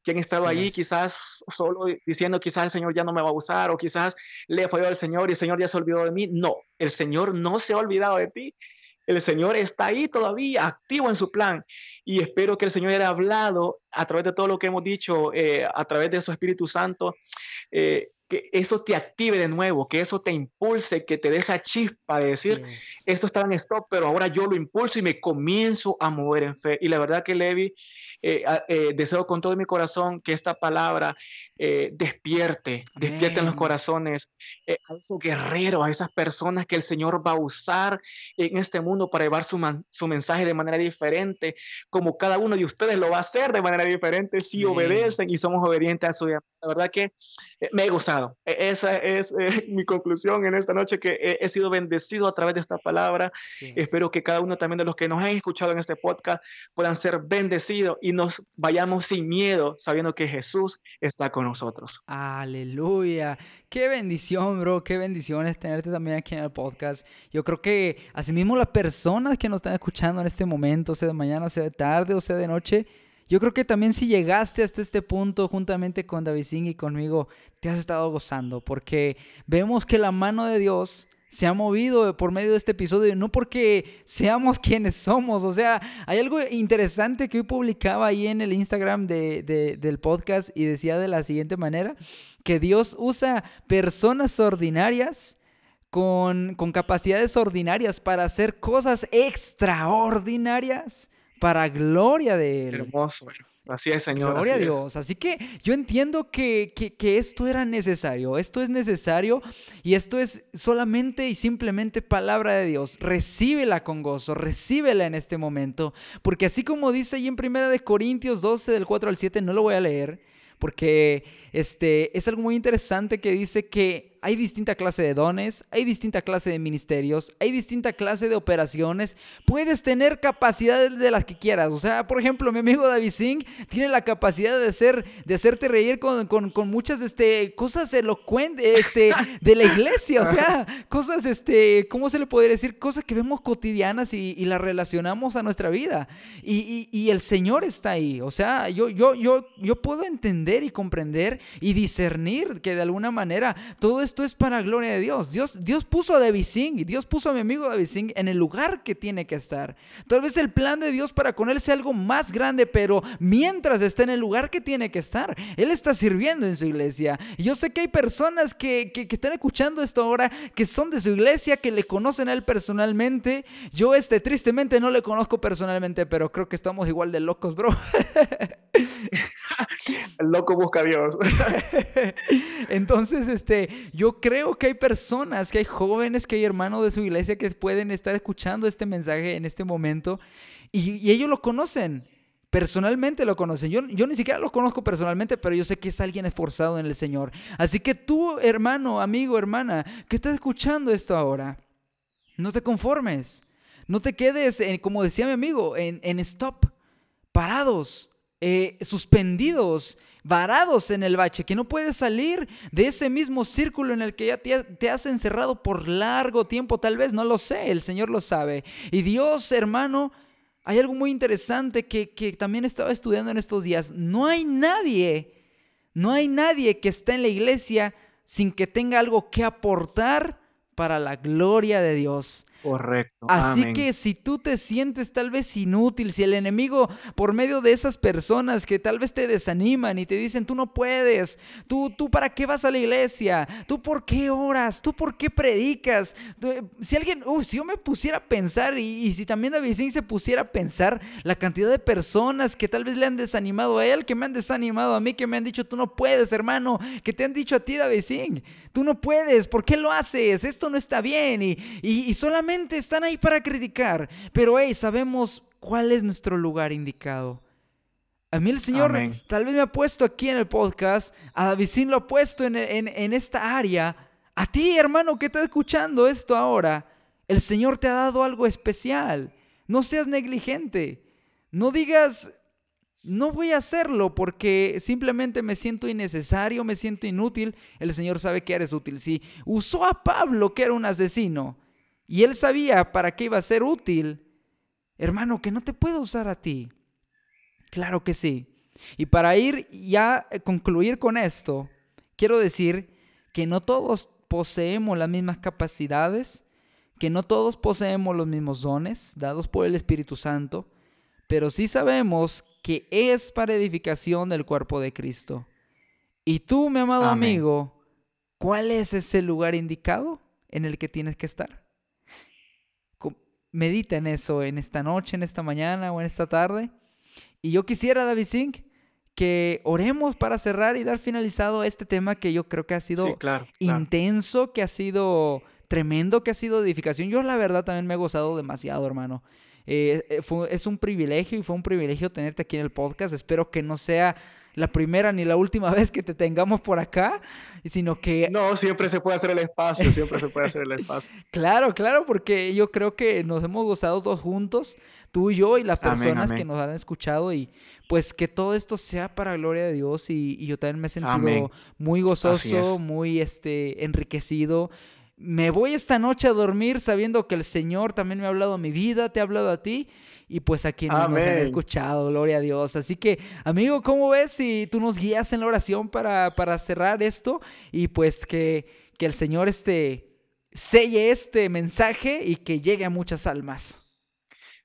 que han estado allí quizás solo diciendo quizás el Señor ya no me va a usar o quizás le falló al Señor y el Señor ya se olvidó de mí. No, el Señor no se ha olvidado de ti. El Señor está ahí todavía activo en su plan y espero que el Señor haya hablado a través de todo lo que hemos dicho, eh, a través de su Espíritu Santo, eh, que eso te active de nuevo, que eso te impulse, que te dé esa chispa de decir, esto está en stop, pero ahora yo lo impulso y me comienzo a mover en fe. Y la verdad que Levi, eh, eh, deseo con todo mi corazón que esta palabra eh, despierte, despierte en los corazones a esos guerreros, a esas personas que el Señor va a usar en este mundo para llevar su, su, mensaje de manera diferente, como cada uno de ustedes lo va a hacer de manera diferente si obedecen y somos obedientes a su La verdad que me he gozado. E, esa es mi conclusión en esta noche, que he, he, sido bendecido a través de esta palabra. Sí, Espero que cada uno también de los que nos han escuchado en este podcast puedan ser bendecidos y nos vayamos sin miedo, sabiendo que Jesús está con nosotros. Aleluya. Qué bendición, bro. Qué bendición es tenerte también aquí en el podcast. Yo creo que asimismo las personas que nos están escuchando en este momento, sea de mañana, sea de tarde o sea de noche, yo creo que también si llegaste hasta este punto juntamente con David Singh y conmigo, te has estado gozando porque vemos que la mano de Dios se ha movido por medio de este episodio, no porque seamos quienes somos. O sea, hay algo interesante que hoy publicaba ahí en el Instagram de, de, del podcast y decía de la siguiente manera, que Dios usa personas ordinarias con, con capacidades ordinarias para hacer cosas extraordinarias para gloria de Él. Hermoso, Así es, Señor. Gloria a Dios. Así que yo entiendo que, que, que, esto era necesario. Esto es necesario y esto es solamente y simplemente palabra de Dios. Recíbela con gozo, recíbela en este momento. Porque así como dice ahí en 1 Corintios 12, del 4 al 7, no lo voy a leer. Porque este, es algo muy interesante que dice que hay distinta clase de dones, hay distinta clase de ministerios, hay distinta clase de operaciones. Puedes tener capacidades de las que quieras. O sea, por ejemplo, mi amigo David Singh tiene la capacidad de, ser, de hacerte reír con, con, con muchas este, cosas elocuentes este, de la iglesia. O sea, cosas, este, ¿cómo se le podría decir? Cosas que vemos cotidianas y, y las relacionamos a nuestra vida. Y, y, y, el Señor está ahí. O sea, yo, yo, yo, yo puedo entender y comprender y discernir que de alguna manera todo esto es para gloria de Dios. Dios, Dios puso a David Singh, Dios puso a mi amigo David Singh en el lugar que tiene que estar. Tal vez el plan de Dios para con él sea algo más grande, pero mientras está en el lugar que tiene que estar, él está sirviendo en su iglesia. Y yo sé que hay personas que, que, que están escuchando esto ahora, que son de su iglesia, que le conocen a él personalmente. Yo este tristemente no le conozco personalmente, pero creo que estamos igual de locos, bro. el loco busca a Dios. Entonces, este, yo creo que hay personas, que hay jóvenes, que hay hermanos de su iglesia que pueden estar escuchando este mensaje en este momento y, ellos lo conocen. Personalmente lo conocen. Yo, yo ni siquiera lo conozco personalmente, pero yo sé que es alguien esforzado en el Señor. Así que tú, hermano, amigo, hermana, que estás escuchando esto ahora, no te conformes. No te quedes, en, como decía mi amigo, en, en stop, parados, eh, suspendidos, varados en el bache, que no puedes salir de ese mismo círculo en el que ya te, te, has encerrado por largo tiempo, tal vez, no lo sé, el Señor lo sabe. Y Dios, hermano, hay algo muy interesante que, que también estaba estudiando en estos días. No hay nadie, no hay nadie que esté en la iglesia sin que tenga algo que aportar para la gloria de Dios. Correcto. Así Amén. que si tú te sientes tal vez inútil, si el enemigo por medio de esas personas que tal vez te desaniman y te dicen, tú no puedes, tú, tú para qué vas a la iglesia, tú por qué oras, tú por qué predicas, si alguien, uh, si yo me pusiera a pensar y, y si también David Singh se pusiera a pensar la cantidad de personas que tal vez le han desanimado a él, que me han desanimado a mí, que me han dicho, tú no puedes, hermano, que te han dicho a ti, David Singh, tú no puedes, ¿por qué lo haces? Esto no está bien y, y, y solamente están ahí para criticar, pero hey, sabemos cuál es nuestro lugar indicado. A mí el Señor tal vez me ha puesto aquí en el podcast, a Davidín lo ha puesto en, en, esta área. A ti, hermano, que estás escuchando esto ahora, el Señor te ha dado algo especial. No seas negligente. No digas, no voy a hacerlo porque simplemente me siento innecesario, me siento inútil. El Señor sabe que eres útil. Si usó a Pablo, que era un asesino, y él sabía para qué iba a ser útil, hermano, que no te puedo usar a ti. Claro que sí. Y para ir ya a concluir con esto, quiero decir que no todos poseemos las mismas capacidades, que no todos poseemos los mismos dones dados por el Espíritu Santo, pero sí sabemos que es para edificación del cuerpo de Cristo. Y tú, mi amado amigo, ¿cuál es ese lugar indicado en el que tienes que estar? Medita en eso en esta noche, en esta mañana o en esta tarde. Y yo quisiera, David Singh, que oremos para cerrar y dar finalizado este tema que yo creo que ha sido intenso, que ha sido tremendo, que ha sido edificación. Yo la verdad también me he gozado demasiado, hermano. Eh, eh, es un privilegio y fue un privilegio tenerte aquí en el podcast. Espero que no sea la primera ni la última vez que te tengamos por acá, sino que... No, siempre se puede hacer el espacio, siempre se puede hacer el espacio. claro, claro, porque yo creo que nos hemos gozado todos juntos, tú y yo y las personas que nos han escuchado y pues que todo esto sea para gloria de Dios y, yo también me he sentido muy gozoso, muy este, enriquecido. Me voy esta noche a dormir sabiendo que el Señor también me ha hablado a mi vida, te ha hablado a ti y pues a quienes nos han escuchado, gloria a Dios. Así que, amigo, ¿cómo ves si tú nos guías en la oración para, para cerrar esto y pues que, que el Señor este, selle este mensaje y que llegue a muchas almas?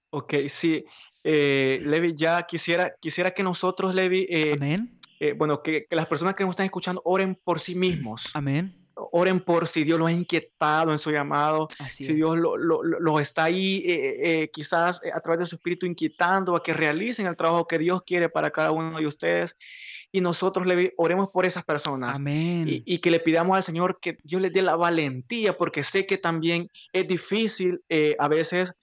Ok, sí. Eh, Levi, ya quisiera, quisiera que nosotros, Levi, eh, Amén. Eh, bueno, que, que, las personas que nos están escuchando oren por sí mismos. Amén oren por si Dios los ha inquietado en su llamado, si Dios los lo, está ahí eh, eh, quizás eh, a través de su espíritu inquietando a que realicen el trabajo que Dios quiere para cada uno de ustedes. Y nosotros le oremos por esas personas. Amén. Y, que le pidamos al Señor que Dios les dé la valentía, porque sé que también es difícil a veces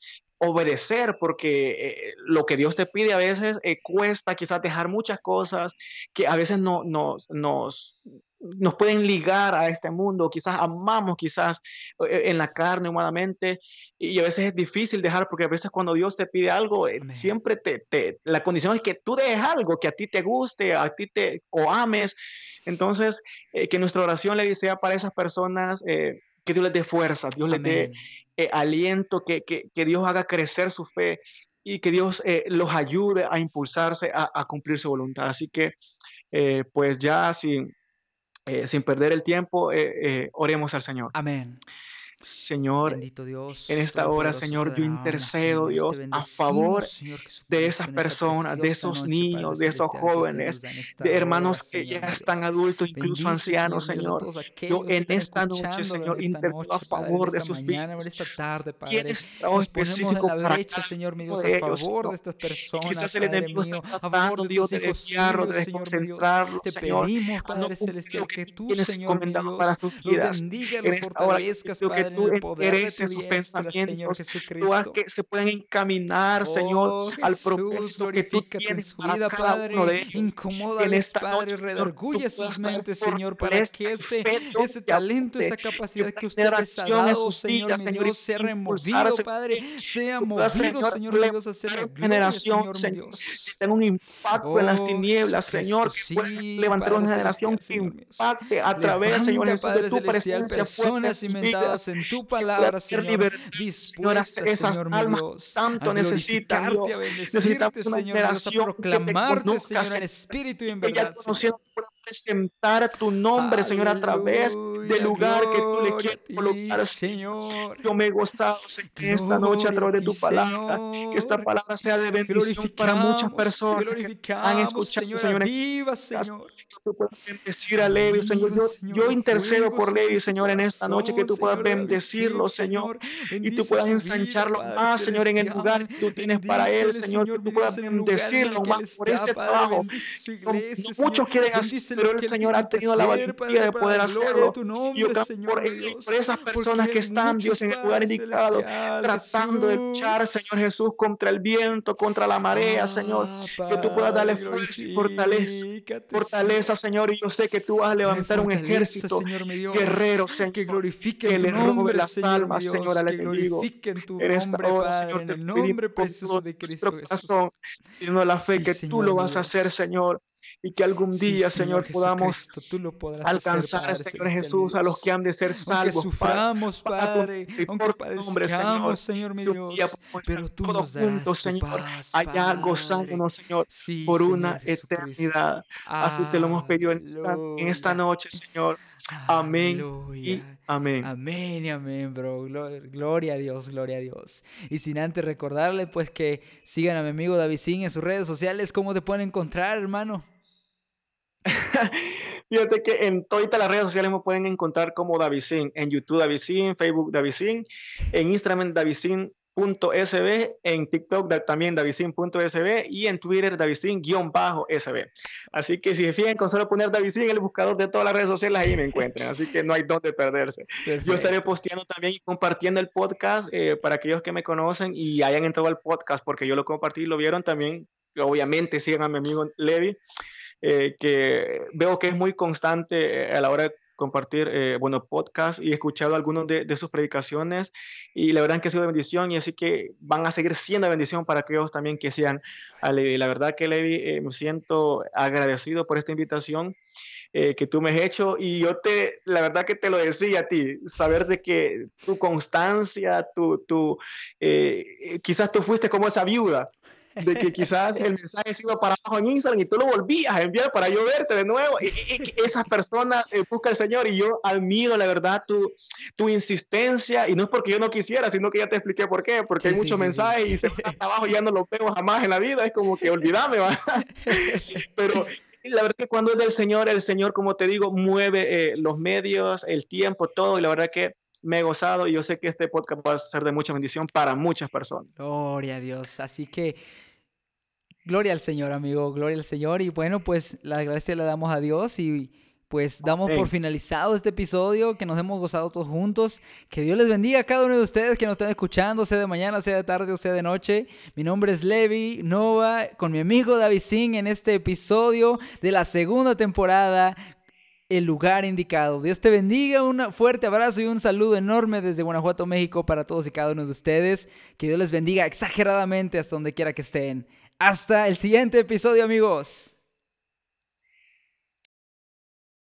obedecer, porque lo que Dios te pide a veces cuesta quizás dejar muchas cosas que a veces no, nos, nos, nos pueden ligar a este mundo, quizás amamos quizás eh, en la carne humanamente y a veces es difícil dejar porque a veces cuando Dios te pide algo, eh, siempre te, la condición es que tú dejes algo que a ti te guste, a ti te o ames. Entonces, eh, que nuestra oración le sea para esas personas, que Dios les dé fuerza, Dios les dé aliento, que, que, Dios haga crecer su fe y que Dios los ayude a impulsarse a, cumplir su voluntad. Así que, pues ya sin eh, sin perder el tiempo, eh, eh, oremos al Señor. Amén. Señor, Dios, en esta hora, Señor, yo intercedo, Dios, a favor de esas personas, de esos niños, de esos jóvenes, de hermanos que ya están adultos, incluso ancianos, Señor. Yo en esta noche, Señor, intercedo a favor de sus vidas. esta en la brecha, Señor, mi Dios, a favor de estas personas, Quizás el enemigo está tratando, Dios, de desviarlo, de desconcentrarlo, Te pedimos, Padre Celestial, que tú, Señor, mi Dios, los bendiga, los fortalezcas, Padre, tú endereces sus pensamientos, tú haz que se puedan encaminar, Señor, oh, al propósito que tú tienes para vida, cada Padre, uno de ellos. Incomódales, Padre, redarguye sus mentes, Señor, para que ese, ese talento, esa capacidad que usted les ha dado, Señor, mi Dios, sea removido, Padre, sea movido, Señor, mi Dios, a la generación, Señor, que tenga un impacto en las oh, tinieblas, Señor, que levantar una generación que impacte a través, Señor, de tu presencia, personas inventadas en tu palabra, Señor, dispuesta, Señor mi Dios, tanto a necesitan, Dios. a bendecirte, Señor Dios, a proclamarte, Señor, en espíritu y en verdad, Señor. Presentar tu nombre, Señor, a través del lugar que tú le quieres colocar, Señor. Yo me he gozado, Señor, esta noche a través de tu palabra, que esta palabra sea de bendición para muchas personas que han escuchado, Señor, viva, Señor. Que tú puedas bendecir a Levi, Señor. Yo, yo intercedo por Levi, Señor, en esta noche, que tú puedas bendecir decirlo Señor, y tú puedas ensancharlo más, Señor, en el lugar que tú tienes para Él, Señor, que tú puedas bendecirlo más por este trabajo. Muchos quieren pero el Señor ha tenido la valentía de poder hacerlo. y yo por, por, esas personas que están, Dios, en el lugar indicado, tratando de luchar, Señor Jesús, contra el viento, contra la marea, Señor. Que tú puedas darle fuerza y fortaleza, fortaleza, Señor. Y yo sé que tú vas a levantar un ejército guerrero, Señor, que glorifique que le robe las almas, Señor, al enemigo. En esta hora, Señor, nombre precioso de Cristo Jesús. Sino la fe que tú lo vas a hacer, Señor y que algún día, Señor, podamos alcanzar, Señor Jesús, a los que han de ser salvos. Aunque suframos, Padre, aunque padezcamos, Señor, mi Dios, pero tú nos darás juntos, Señor, allá gozándonos, Señor, por una eternidad. Así te lo hemos pedido en esta, en esta noche, Señor. Amén. Y amén. Amén y amén, bro. Gloria a Dios, gloria a Dios. Y sin antes recordarle, pues que sigan a mi amigo David Sin en sus redes sociales. ¿Cómo te pueden encontrar, hermano? Fíjate que en todas las redes sociales me pueden encontrar como Davidcin, en YouTube Davidcin, Facebook Davidcin, en Instagram Davidcin.sb, en TikTok también Davidcin.sb y en Twitter Davidcin-sb. Así que si se fijan con solo poner Davidcin en el buscador de todas las redes sociales, ahí me encuentran. Así que no hay dónde perderse. Yo estaré posteando también y compartiendo el podcast eh, para aquellos que me conocen y hayan entrado al podcast, porque yo lo compartí y lo vieron también. Obviamente sigan a mi amigo Levi eh, que veo que es muy constante eh, a la hora de compartir, eh, bueno, podcast y he escuchado algunas de, sus predicaciones y la verdad que ha sido de bendición y así que van a seguir siendo de bendición para aquellos también que sean a Levi. La verdad que Levi, me siento agradecido por esta invitación. que tú me has hecho y yo te, la verdad que te lo decía a ti, saber de que tu constancia, tu, tu quizás tú fuiste como esa viuda de que quizás el mensaje se iba para abajo en Instagram y tú lo volvías a enviar para yo verte de nuevo. Y, esas personas eh, busca el Señor y yo admiro la verdad tu, tu insistencia y no es porque yo no quisiera, sino que ya te expliqué por qué, porque hay muchos mensajes y se van hasta abajo y ya no los veo jamás en la vida, es como que olvídame, ¿va? Pero la verdad que cuando es del Señor, el Señor, como te digo, mueve eh, los medios, el tiempo, todo, y la verdad que me he gozado y yo sé que este podcast va a ser de mucha bendición para muchas personas. Gloria a Dios. Así que gloria al Señor, amigo, gloria al Señor. Y bueno, pues la gracia le damos a Dios y pues damos por finalizado este episodio, que nos hemos gozado todos juntos. Que Dios les bendiga a cada uno de ustedes que nos están escuchando, sea de mañana, sea de tarde o sea de noche. Mi nombre es Levi Nova, con mi amigo David Singh en este episodio de la segunda temporada el lugar indicado. Dios te bendiga, un fuerte abrazo y un saludo enorme desde Guanajuato, México para todos y cada uno de ustedes. Que Dios les bendiga exageradamente hasta donde quiera que estén. Hasta el siguiente episodio amigos.